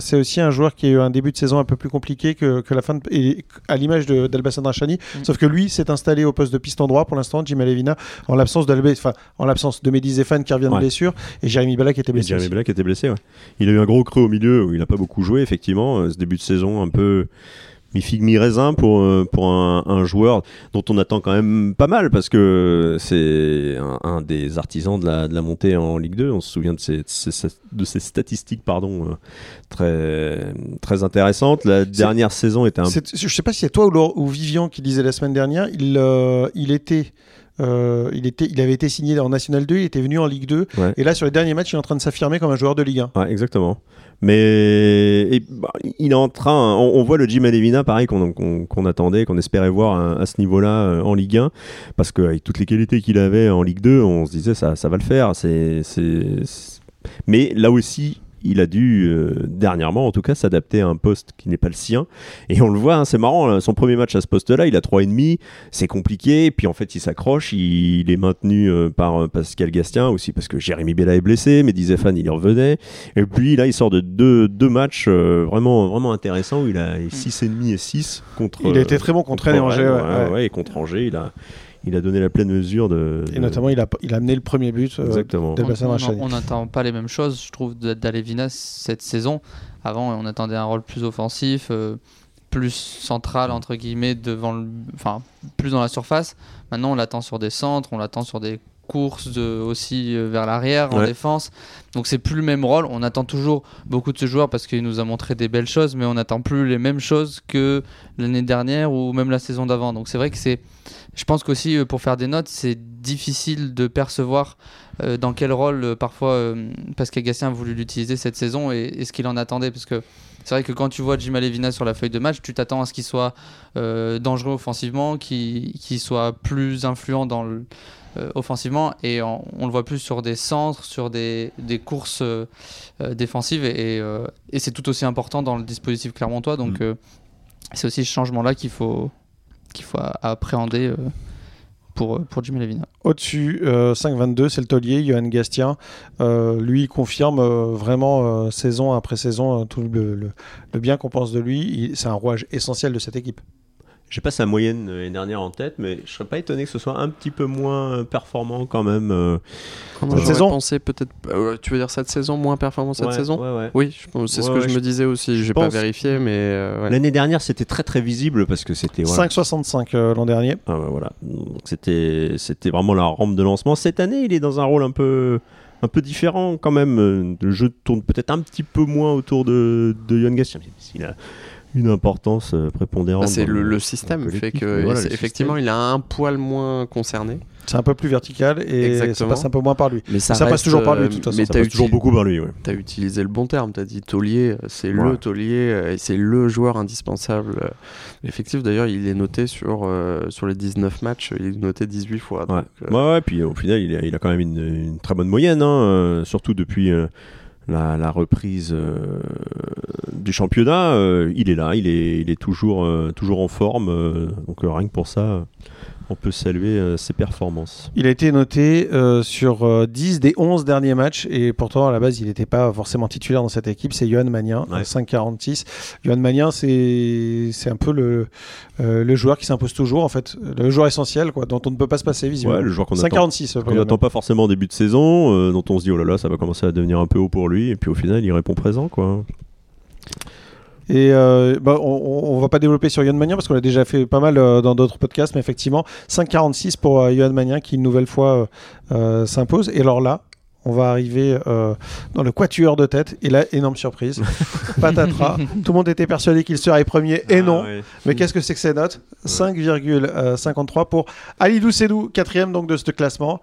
c'est aussi un joueur qui a eu un début de saison un peu plus compliqué que, que la fin, de, et à l'image d'Albassan Rachani. Mm. Sauf que lui s'est installé au poste de piste en droit pour l'instant Jim Alevina, en l'absence de enfin, en l'absence de Mehdi qui revient de blessure et Jérémy Bella qui était blessé. Jérémy qui était blessé, Il a eu un gros creux au milieu où il n'a pas beaucoup joué, effectivement. Euh, ce début de saison un peu mi figue mi raisin pour euh, pour un, joueur dont on attend quand même pas mal parce que c'est un, des artisans de la, de la montée en Ligue 2 on se souvient de ces, de statistiques pardon euh, très très intéressantes. La dernière saison était un je sais pas si c'est toi ou, Vivian qui disait la semaine dernière. Il il était euh, il, était, il avait été signé en National 2, il était venu en Ligue 2. Et là, sur les derniers matchs, il est en train de s'affirmer comme un joueur de Ligue 1. Ouais, exactement. Mais bah, il est en train. On, voit le Jim Alevina, pareil, qu'on attendait, qu'on espérait voir à, ce niveau-là euh, en Ligue 1. Parce qu'avec toutes les qualités qu'il avait en Ligue 2, on se disait ça, ça va le faire. C'est, Mais là aussi, il a dû dernièrement, en tout cas, s'adapter à un poste qui n'est pas le sien. Et on le voit, hein, c'est marrant. Son premier match à ce poste-là, il a 3,5. C'est compliqué. Puis en fait, il s'accroche. Il, est maintenu par Pascal Gastien aussi parce que Jérémy Bella est blessé. Mais Zéphane, il y revenait. Et puis là, il sort de deux, deux matchs vraiment, vraiment intéressants où il a 6,5 et 6 contre. Il a été très bon contre, Angers. Ouais, et contre Angers, il a il a donné la pleine mesure de. Et notamment, il a, il a amené le premier but. Euh, Exactement. on n'attend pas les mêmes choses, je trouve, d'Alevina cette saison. Avant, on attendait un rôle plus offensif, euh, plus central, entre guillemets, devant le... enfin, plus dans la surface. Maintenant, on l'attend sur des centres, on l'attend sur des courses de, aussi euh, vers l'arrière, en défense. Donc c'est plus le même rôle. On attend toujours beaucoup de ce joueur parce qu'il nous a montré des belles choses, mais on n'attend plus les mêmes choses que l'année dernière ou même la saison d'avant. Donc c'est vrai que c'est je pense qu'aussi euh, pour faire des notes, c'est difficile de percevoir euh, dans quel rôle euh, parfois Pascal Gastien a voulu l'utiliser cette saison et, ce qu'il en attendait. Parce que c'est vrai que quand tu vois Jim Alevina sur la feuille de match, tu t'attends à ce qu'il soit dangereux offensivement, qu'il soit plus influent dans le, offensivement et on, le voit plus sur des centres, sur des, des courses défensives et, et c'est tout aussi important dans le dispositif clermontois. Donc mm. c'est aussi ce changement-là qu'il faut, qu'il faut appréhender euh, pour, pour Jimmy Levina. Au-dessus, 5-22, euh, c'est le taulier, Johan Gastien. Euh, lui, confirme vraiment saison après saison tout le bien qu'on pense de lui. C'est un rouage essentiel de cette équipe. J'ai pas sa moyenne l'année dernière en tête, mais je serais pas étonné que ce soit un petit peu moins performant quand même. Euh, cette saison pensé peut-être. Euh, tu veux dire cette saison moins performant cette saison Oui, c'est ce que je me disais aussi. J'ai pas vérifié, mais euh, l'année dernière c'était très très visible parce que c'était 5,65 l'an dernier. Ah, voilà, c'était c'était vraiment la rampe de lancement. Cette année, il est dans un rôle un peu un peu différent quand même. Le jeu tourne peut-être un petit peu moins autour de, de a, une importance euh, prépondérante. Bah, c'est le, système fait que effectivement il a un poil moins concerné. C'est un peu plus vertical et ça passe un peu moins par lui. Mais ça, passe toujours par lui, de toute façon. Mais ça passe toujours beaucoup par lui. Tu as utilisé le bon terme, tu as dit taulier, c'est le taulier et c'est le joueur indispensable. Effectif d'ailleurs, il est noté sur, euh, sur les 19 matchs, il est noté 18 fois. ouais. Euh, ouais, puis au final, il a, il a quand même une, très bonne moyenne, hein, surtout depuis la, reprise euh, du championnat, euh, il est là, il est, toujours, euh, toujours en forme. donc rien que pour ça, on peut saluer euh, ses performances. Il a été noté euh, sur 10 euh, des 11 derniers matchs et pourtant à la base il n'était pas forcément titulaire dans cette équipe. C'est Johan Magnin, 5,46. Johan Magnin, c'est un peu le, le joueur qui s'impose toujours en fait, le joueur essentiel quoi, dont on ne peut pas se passer visiblement. le joueur qu'on n'attend pas forcément au début de saison, dont on se dit oh là là ça va commencer à devenir un peu haut pour lui et puis au final il répond présent quoi. Et euh, bah, on, ne va pas développer sur Yann Magnin parce qu'on l'a déjà fait pas mal euh, dans d'autres podcasts, mais effectivement, 5,46 pour euh, Yann qui une nouvelle fois s'impose. Et alors là, on va arriver dans le quatuor de tête et là, énorme surprise. <laughs> Patatras. Tout le monde était persuadé qu'il serait premier et ah non. Mais qu'est-ce que c'est que ces notes? 5,53 pour Ali Doucedou, quatrième donc de ce classement.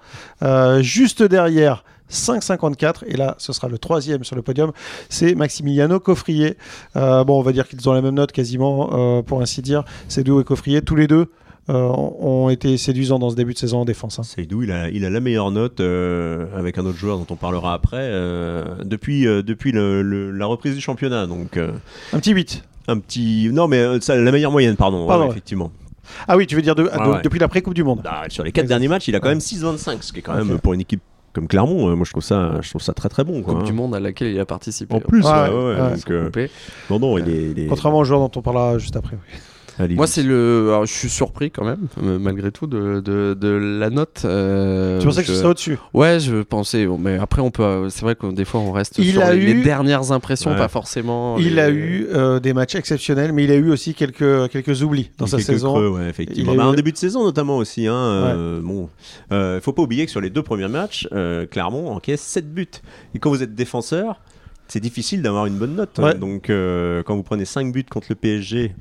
juste derrière 5,54. Et là, ce sera le troisième sur le podium. C'est Maximiliano Coffrier. Euh, bon, on va dire qu'ils ont la même note quasiment, euh, pour ainsi dire. Seydou et Coffrier, tous les deux. Euh, ont été séduisants dans ce début de saison en défense. Hein. Seydou, il a, il a la meilleure note avec un autre joueur dont on parlera après depuis, depuis la reprise du championnat. Donc, un petit 8. Un petit. Non, mais la meilleure moyenne, pardon, effectivement. Ah oui, tu veux dire depuis l'après-Coupe du Monde bah, Sur les 4 derniers matchs, il a quand même 6,25, ce qui est quand même pour une équipe comme Clermont, euh, moi je trouve ça, je trouve ça très très bon. Quoi, coupe du Monde à laquelle il a participé. En plus, ouais, ouais, ouais, non, non, il est, Contrairement au joueur dont on parlera juste après. Moi, c'est le. Alors, je suis surpris quand même, euh, malgré tout, de, de, de la note. Euh, tu pensais que ce serait au-dessus? Ouais, je pensais. Mais après, on peut. C'est vrai que des fois, on reste sur les, dernières impressions, pas forcément. Il a eu euh, des matchs exceptionnels, mais il a eu aussi quelques, quelques oublis dans sa saison. Creux, ouais, effectivement. Bah, En début de saison, notamment aussi. Hein, bon, faut pas oublier que sur les deux premiers matchs, Clermont encaisse 7 buts. Et quand vous êtes défenseur, c'est difficile d'avoir une bonne note. Hein. Donc, quand vous prenez 5 buts contre le PSG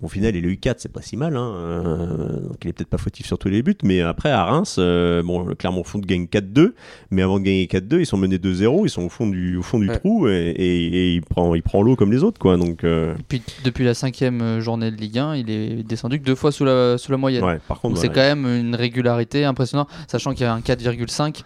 au final, il a eu 4, c'est pas si mal. Hein. Euh, donc il est peut-être pas fautif sur tous les buts. Mais après, à Reims, euh, bon, le Clermont-Foot gagne 4-2. Mais avant de gagner 4-2, ils sont menés 2-0. Ils sont au fond du, au fond du trou et, et, il prend, il prend l'eau comme les autres. Quoi. Donc, euh, puis, depuis la cinquième journée de Ligue 1, il est descendu que deux fois sous la, sous la moyenne. par contre, c'est quand même une régularité impressionnante, sachant qu'il y a un 4,5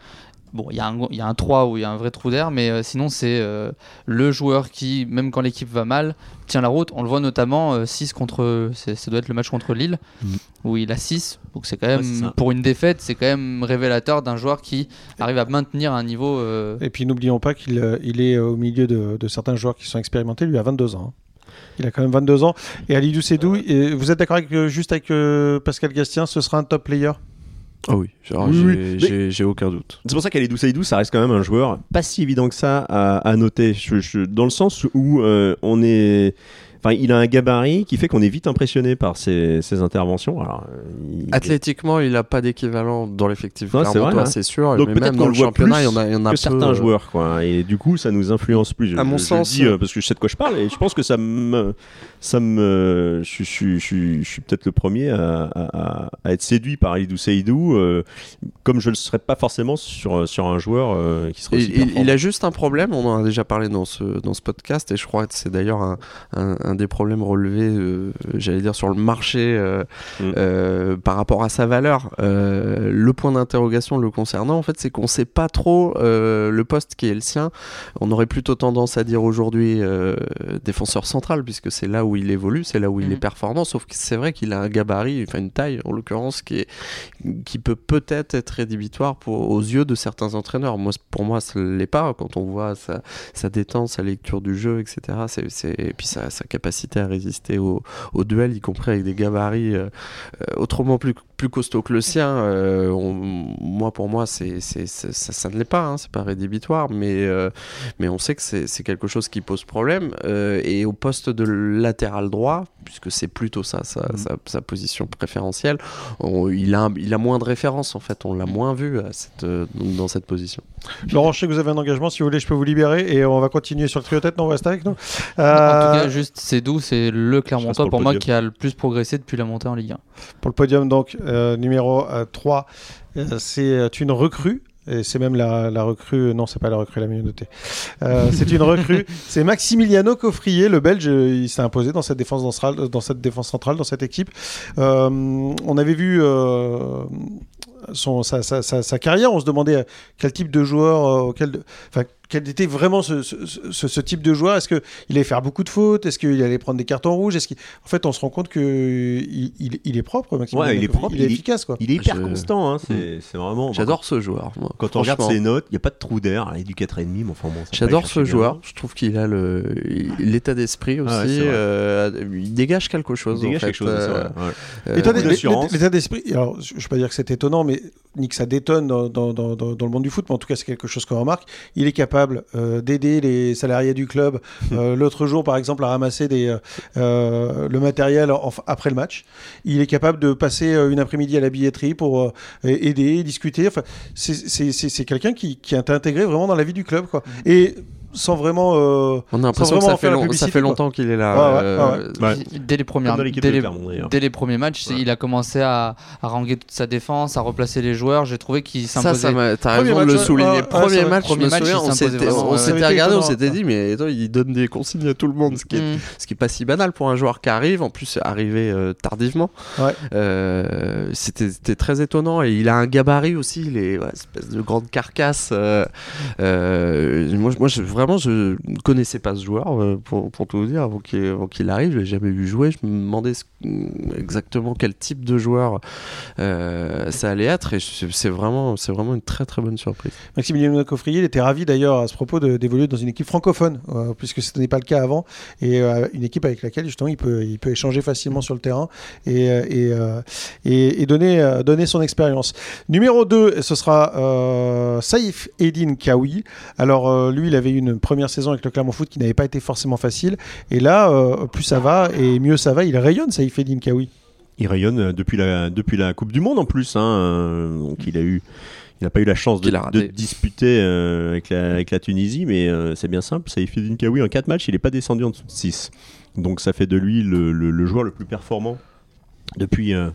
bon, il y, y, a un 3 où il y a un vrai trou d'air, mais euh, sinon, c'est euh, le joueur qui, même quand l'équipe va mal, tient la route. On le voit notamment 6 euh, contre. Ça doit être le match contre Lille, mm. où il a 6. Donc, c'est quand même, pour une défaite, c'est quand même révélateur d'un joueur qui arrive à maintenir un niveau. Et puis, n'oublions pas qu'il il est au milieu de, de, certains joueurs qui sont expérimentés. Lui a 22 ans. Hein. Il a quand même 22 ans. Et Alidou Sedou, vous êtes d'accord avec, juste avec Pascal Gastien, ce sera un top player? Ah oui, j'ai aucun doute. C'est pour ça qu'Alidou Saïdou, ça reste quand même un joueur pas si évident que ça à, noter. dans le sens où euh, on est Enfin, il a un gabarit qui fait qu'on est vite impressionné par ses, interventions. Alors, il... Athlétiquement, il n'a pas d'équivalent dans l'effectif. c'est sûr. Donc même dans le championnat, il y en a, il y en a certains euh, joueurs, quoi. Et du coup, ça nous influence plus. À mon sens, dis, euh, parce que je sais de quoi je parle et je pense que ça me, ça me, je, je, je, suis peut-être le premier à, être séduit par Alidou Seydou, euh, comme je ne le serais pas forcément sur sur un joueur qui serait. Il, il, a juste un problème. On en a déjà parlé dans ce dans ce podcast et je crois que c'est d'ailleurs un, un des problèmes relevés, euh, j'allais dire, sur le marché euh, mm. euh, par rapport à sa valeur. le point d'interrogation le concernant, en fait, c'est qu'on ne sait pas trop le poste qui est le sien. On aurait plutôt tendance à dire aujourd'hui défenseur central, puisque c'est là où il évolue, c'est là où il mm. est performant, sauf que c'est vrai qu'il a un gabarit, enfin une taille en l'occurrence, qui, est, qui peut peut-être être rédhibitoire pour, aux yeux de certains entraîneurs. Moi, pour moi, ce n'est pas quand on voit sa, sa, détente, sa lecture du jeu, etc. Et puis sa, sa capacité à résister au, au duel, y compris avec des gabarits euh, euh, autrement plus, plus costauds que le sien. Euh, moi, pour moi, c'est, c'est, ça, ne l'est pas, hein, c'est pas rédhibitoire, mais, mais on sait que c'est, quelque chose qui pose problème. et au poste de latéral droit, puisque c'est plutôt ça, sa, mmh. sa, position préférentielle, il, a, il a moins de références en fait, on l'a moins vu à cette, dans cette position. Laurent, je sais que vous avez un engagement, si vous voulez, je peux vous libérer et on va continuer sur le trio tête, non, on reste avec nous. En tout cas, juste, c'est doux, c'est le Clermontois pour, moi qui a le plus progressé depuis la montée en Ligue 1. Pour le podium, donc, euh, numéro 3, euh, euh, c'est une recrue. Et c'est même la, recrue, non, c'est pas la recrue, la mieux notée. c'est une recrue. <laughs> c'est Maximiliano Coffrier, le Belge. Il s'est imposé dans cette défense centrale, dans cette défense centrale, dans cette équipe. on avait vu son, sa, sa, sa, carrière. On se demandait quel type de joueur, auquel, quel était vraiment ce, ce, type de joueur? Est-ce qu'il allait faire beaucoup de fautes? Est-ce qu'il allait prendre des cartons rouges? Est-ce En fait, on se rend compte qu'il il, il, est propre, Maxime. il est propre, il, est efficace. Quoi. Il est hyper constant. Hein, mm. c'est vraiment. J'adore ce joueur. Quand on regarde ses notes, il n'y a pas de trou d'air. Il est du 4,5. Mais enfin, bon, J'adore ce joueur. Je trouve qu'il a l'état d'esprit ah aussi. Euh, il dégage quelque chose. Il dégage quelque chose. Euh, l'état d'esprit, alors je ne vais pas dire que c'est étonnant, mais ni que ça détonne dans, dans, dans, dans le monde du foot, mais en tout cas, c'est quelque chose qu'on remarque. Il est capable euh, d'aider les salariés du club <laughs> euh, l'autre jour, par exemple, à ramasser des, euh, le matériel après le match. Il est capable de passer une après-midi à la billetterie pour aider, discuter. Enfin, c'est quelqu'un qui, qui est intégré vraiment dans la vie du club. Quoi. Mmh. Et sans vraiment. Euh, on a l'impression que ça fait, ça fait longtemps qu'il est là. Euh, dès, les premières, dès, les, dès les premiers matchs, il a commencé à, à ranger toute sa défense, à replacer les joueurs. J'ai trouvé qu'il s'imposait. Ça, ça t'as raison de le souligner. premier match, je me souviens, on s'était regardé, on s'était dit, mais il donne des consignes à tout le monde, ce qui est, mm. ce qui est pas si banal pour un joueur qui arrive, en plus arrivé euh, tardivement. C'était très étonnant et il a un gabarit aussi, il est espèce de grande carcasse. Moi, moi, vraiment vraiment, je ne connaissais pas ce joueur, euh, pour, pour tout vous dire, avant qu'il arrive. Je l'ai jamais vu jouer. Je me demandais exactement quel type de joueur euh, ça allait être. Et c'est vraiment, vraiment une très très bonne surprise. Maximilien Coffrier, il était ravi d'ailleurs à ce propos d'évoluer dans une équipe francophone, euh, puisque ce n'est pas le cas avant. Et une équipe avec laquelle justement il peut, il peut échanger facilement sur le terrain et, et, et, donner, donner son expérience. Numéro 2, ce sera Saïf Edin Kawi. Alors lui, il avait une première saison avec le Clermont Foot qui n'avait pas été forcément facile. Et là, euh, plus ça va et mieux ça va. Il rayonne, ça, il fait Kawi. Il rayonne euh, depuis la, depuis la Coupe du Monde en plus. Hein. Donc il a eu. Il n'a pas eu la chance de, de disputer euh, avec, la, avec, la, Tunisie, mais c'est bien simple. Saïfedine Kawi, en 4 matchs, il n'est pas descendu en dessous de 6. Donc ça fait de lui le, le, joueur le plus performant depuis, euh,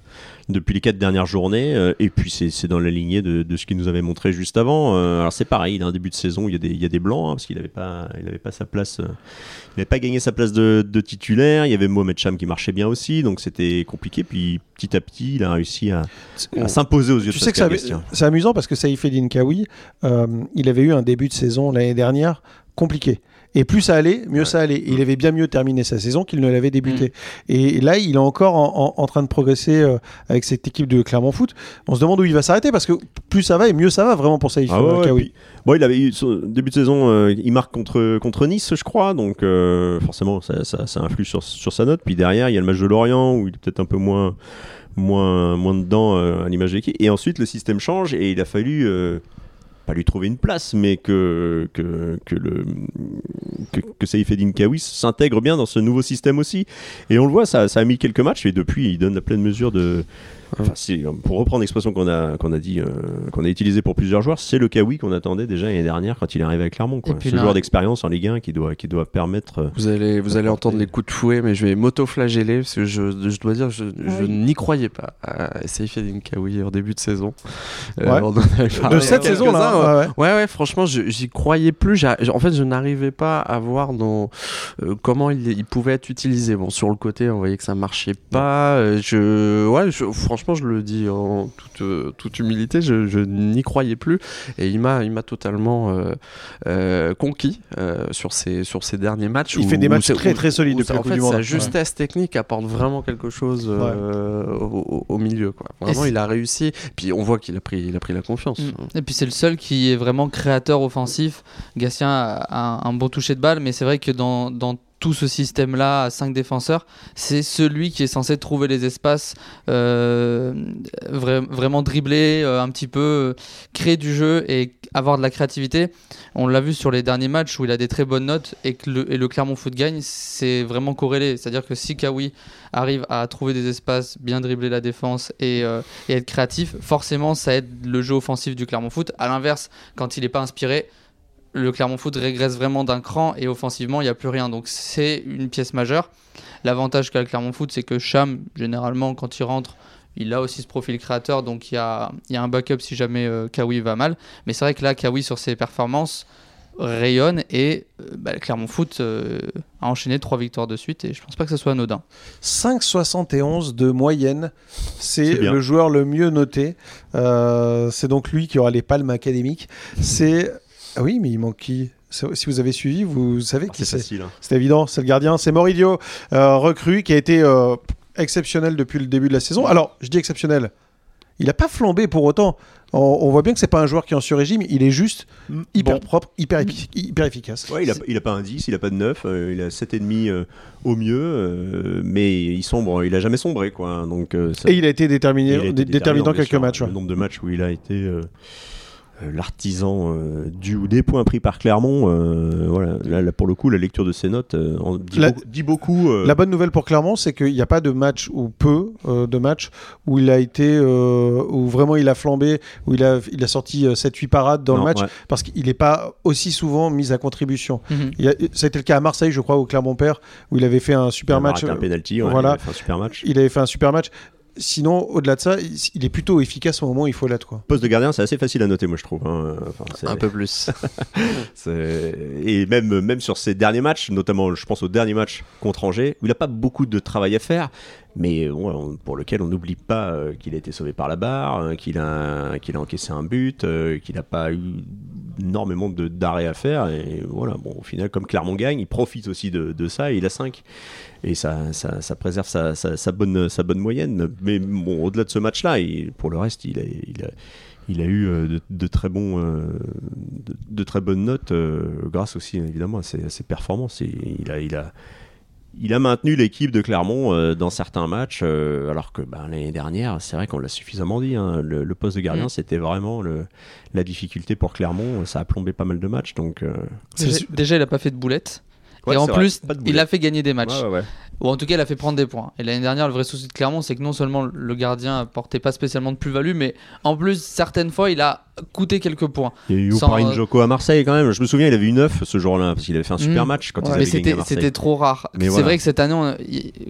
depuis les quatre dernières journées. Euh, et puis c'est dans la lignée de, de ce qu'il nous avait montré juste avant. Euh, alors c'est pareil, il a un début de saison, il y a des, il y a des blancs, hein, parce qu'il n'avait pas, il avait pas sa place, il n'avait pas gagné sa place de, de, titulaire. Il y avait Mohamed Cham qui marchait bien aussi, donc c'était compliqué. Puis petit à petit, il a réussi à, s'imposer aux yeux tu de sais que c'est amusant parce que Saïfedine Kawi, il avait eu un début de saison l'année dernière compliqué. Et plus ça allait, mieux ça allait. il avait bien mieux terminé sa saison qu'il ne l'avait débuté. Mm. Et là, il est encore en, train de progresser euh, avec cette équipe de Clermont Foot. On se demande où il va s'arrêter parce que plus ça va et mieux ça va vraiment pour Saïf ah Bon, il avait eu son début de saison, euh, il marque contre, contre Nice, je crois. Donc euh, forcément, ça, ça, influe sur, sur, sa note. Puis derrière, il y a le match de Lorient où il est peut-être un peu moins, moins, moins dedans à l'image de l'équipe. Et ensuite, le système change et il a fallu pas lui trouver une place, mais que, que, que, le, que, Saïfedine Kawi s'intègre bien dans ce nouveau système aussi. Et on le voit, ça, ça a mis quelques matchs, et depuis, il donne la pleine mesure de, pour reprendre l'expression qu'on a, qu'on a dit, euh, qu'on a utilisé pour plusieurs joueurs, c'est le Kawi qu'on attendait déjà l'année dernière quand il est arrivé à Clermont. C'est le joueur d'expérience en Ligue 1 qui doit, qui doit permettre. Euh, vous allez, vous allez entendre les coups de fouet, mais je vais m'auto-flageller parce que je, je, dois dire, je, je n'y croyais pas à essayer d'une Kawi en début de saison. Euh, de cette saison là. Ouais, ouais, franchement, j'y croyais plus. En fait, je n'arrivais pas à voir dans, comment il, il, pouvait être utilisé. Bon, sur le côté, on voyait que ça marchait pas. je, ouais, franchement franchement, je le dis en toute, euh, toute humilité, je, n'y croyais plus. Et il m'a, il m'a totalement euh, euh, conquis sur, ces, sur ces derniers matchs. Il fait des matchs très très solides depuis en fait, Sa justesse technique apporte vraiment quelque chose au, milieu. Quoi. Vraiment, il a réussi. Puis on voit qu'il a pris, il a pris la confiance. Mm. Et puis c'est le seul qui est vraiment créateur offensif. Gatien a un, bon toucher de balle, mais c'est vrai que dans, dans tout ce système-là à 5 défenseurs, c'est celui qui est censé trouver les espaces, euh, vraiment dribbler euh, un petit peu, euh, créer du jeu et avoir de la créativité. On l'a vu sur les derniers matchs où il a des très bonnes notes et que le, Clermont Foot gagne, c'est vraiment corrélé. C'est-à-dire que si Kawi arrive à trouver des espaces, bien dribbler la défense et, et être créatif, forcément ça aide le jeu offensif du Clermont Foot. À l'inverse, quand il n'est pas inspiré, le Clermont Foot régresse vraiment d'un cran et offensivement, il n'y a plus rien. Donc c'est une pièce majeure. L'avantage qu'a le Clermont Foot, c'est que Cham, généralement, quand il rentre, il a aussi ce profil créateur, donc il y a, un backup si jamais euh, Kawi va mal. Mais c'est vrai que là, Kawi, sur ses performances, rayonne et euh, bah, le Clermont Foot euh, a enchaîné trois victoires de suite et je pense pas que ce soit anodin. 5,71 de moyenne, c'est le joueur le mieux noté. c'est donc lui qui aura les palmes académiques. C'est ah oui, mais il manque qui? Si vous avez suivi, vous savez ah, qui c'est. Hein. C'est évident, c'est le gardien, c'est Moridio, euh, recrue, qui a été euh, exceptionnel depuis le début de la saison. Alors, je dis exceptionnel, il n'a pas flambé pour autant. On, voit bien que c'est pas un joueur qui est en sur-régime, il est juste mm, hyper propre, hyper, hyper efficace. Ouais, il, a, pas un 10, il a pas de 9, euh, il a 7,5 au mieux, mais il sombre, il a jamais sombré. Quoi, donc, Et il a été déterminé, déterminant quelques matchs. Le nombre de matchs où il a été euh, l'artisan euh, du ou des points pris par Clermont. Euh, voilà, là, pour le coup, la lecture de ces notes dit, beaucoup. La bonne nouvelle pour Clermont, c'est qu'il n'y a pas de match ou peu de matchs où il a été, où vraiment il a flambé, où il a, il a sorti 7-8 parades dans le match, parce qu'il n'est pas aussi souvent mis à contribution. Mhm. ça a été le cas à Marseille, je crois, au Clermont-Père, où il avait fait un super match. Un penalty, voilà. il avait fait un super match. Il avait fait un super match sinon, au-delà de ça, il est plutôt efficace au moment où il faut l'être. Quoi. Poste de gardien, c'est assez facile à noter, moi je trouve. Hein. un peu plus. <laughs> et même, même sur ses derniers matchs, notamment je pense au dernier match contre Angers, où il n'a pas beaucoup de travail à faire, mais pour lequel on n'oublie pas euh, qu'il a été sauvé par la barre, euh, qu'il a, qu'il a encaissé un but, euh, qu'il n'a pas eu énormément d'arrêts à faire. Et voilà, bon, au final, comme Clermont gagne, il profite aussi de, de ça et il a 5 et ça, ça, préserve sa, sa, bonne, sa bonne moyenne. Mais bon, au-delà de ce match-là, pour le reste, il a, il a, il a eu de, très bons, de, très bonnes notes grâce aussi évidemment à ses, performances. Il a, il a il a maintenu l'équipe de Clermont euh, dans certains matchs, euh, alors que ben, l'année dernière, c'est vrai qu'on l'a suffisamment dit, hein, le, poste de gardien, mm. c'était vraiment le, la difficulté pour Clermont. Ça a plombé pas mal de matchs. Donc, euh, déjà, il n'a pas fait de boulettes. et en plus, il a fait gagner des matchs. Ou en tout cas, il a fait prendre des points. Et l'année dernière, le vrai souci de Clermont, c'est que non seulement le gardien apportait pas spécialement de plus-value, mais en plus, certaines fois, il a coûté quelques points. Il y a eu Sans... Joko à Marseille quand même. Je me souviens, il avait eu 9 ce jour-là, parce qu'il avait fait un super mm. match quand il avait à C'était trop rare. C'est vrai que cette année,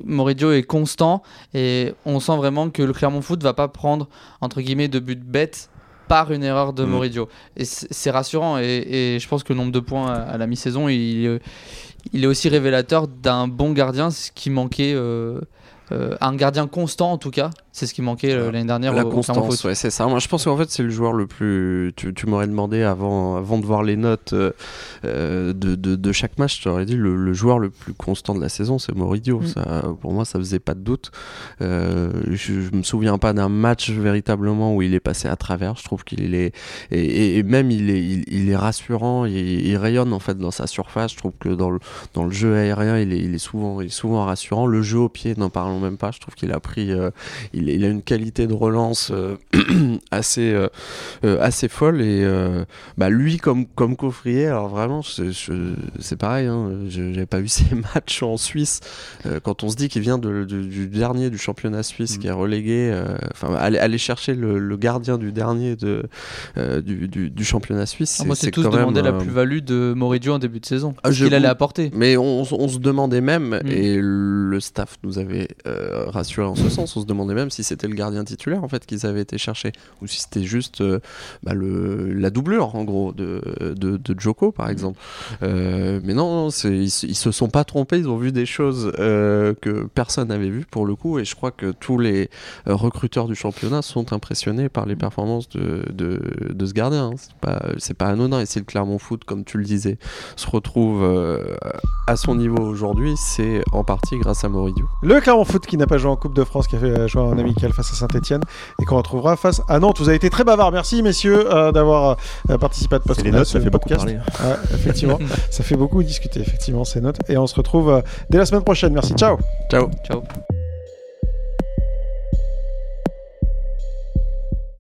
Moridio est constant et on sent vraiment que le Clermont Foot va pas prendre, entre guillemets, de but bête par une erreur de mm. Moridio. Et c'est rassurant. Et, je pense que le nombre de points à la mi-saison, il, il est aussi révélateur d'un bon gardien, ce qui manquait. Euh, euh, un gardien constant en tout cas, c'est ce qui manquait euh, l'année dernière. La constance, ouais, c'est ça. Moi, je pense qu'en fait, c'est le joueur le plus. Tu, m'aurais demandé avant, avant de voir les notes de, de, chaque match, tu aurais dit le, joueur le plus constant de la saison, c'est Moridio. Mm. Ça, pour moi, ça faisait pas de doute. je, je me souviens pas d'un match véritablement où il est passé à travers. Je trouve qu'il est et, et, même il est, il, est rassurant. Il, il, rayonne en fait dans sa surface. Je trouve que dans le, dans le jeu aérien, il est, il est souvent, il est souvent rassurant. Le jeu au pied, n'en parlons même pas. Je trouve qu'il a pris, euh, il, a une qualité de relance euh, <clears throat> assez, euh, assez folle. Et bah, lui, comme, comme coffrier, alors vraiment, c'est pareil. Hein, J'avais pas vu <laughs> ses matchs en Suisse. quand on se dit qu'il vient de, du dernier du championnat suisse mm. qui est relégué, enfin, aller, chercher le, gardien du dernier de, du, du, championnat suisse. Ah, moi, c'est tous demandé la plus-value de Moridio en début de saison. Ah, qu'il allait apporter. Mais on, on se demandait même, mm. et le staff nous avait euh, rassuré en ce sens. On se demandait même si c'était le gardien titulaire en fait qu'ils avaient été chercher ou si c'était juste euh, bah, le, la doublure en gros de, de, Joko par exemple. Euh, mais non, ils, ils, se sont pas trompés. Ils ont vu des choses que personne n'avait vues pour le coup. Et je crois que tous les recruteurs du championnat sont impressionnés par les performances de, de, de ce gardien. C'est pas, c'est pas anodin. Et si le Clermont Foot, comme tu le disais, se retrouve à son niveau aujourd'hui, c'est en partie grâce à Moridio. Le Clermont Foot qui n'a pas joué en Coupe de France, qui a fait jouer en amical face à Saint-Etienne et qu'on retrouvera face à Nantes. Vous avez été très bavard. Merci, messieurs, euh, d'avoir euh, participé à ce podcast. ça fait beaucoup parler. effectivement, <laughs> ça fait beaucoup discuter, effectivement, ces notes. Et on se retrouve euh, dès la semaine prochaine. Merci. Ciao. Ciao. Ciao.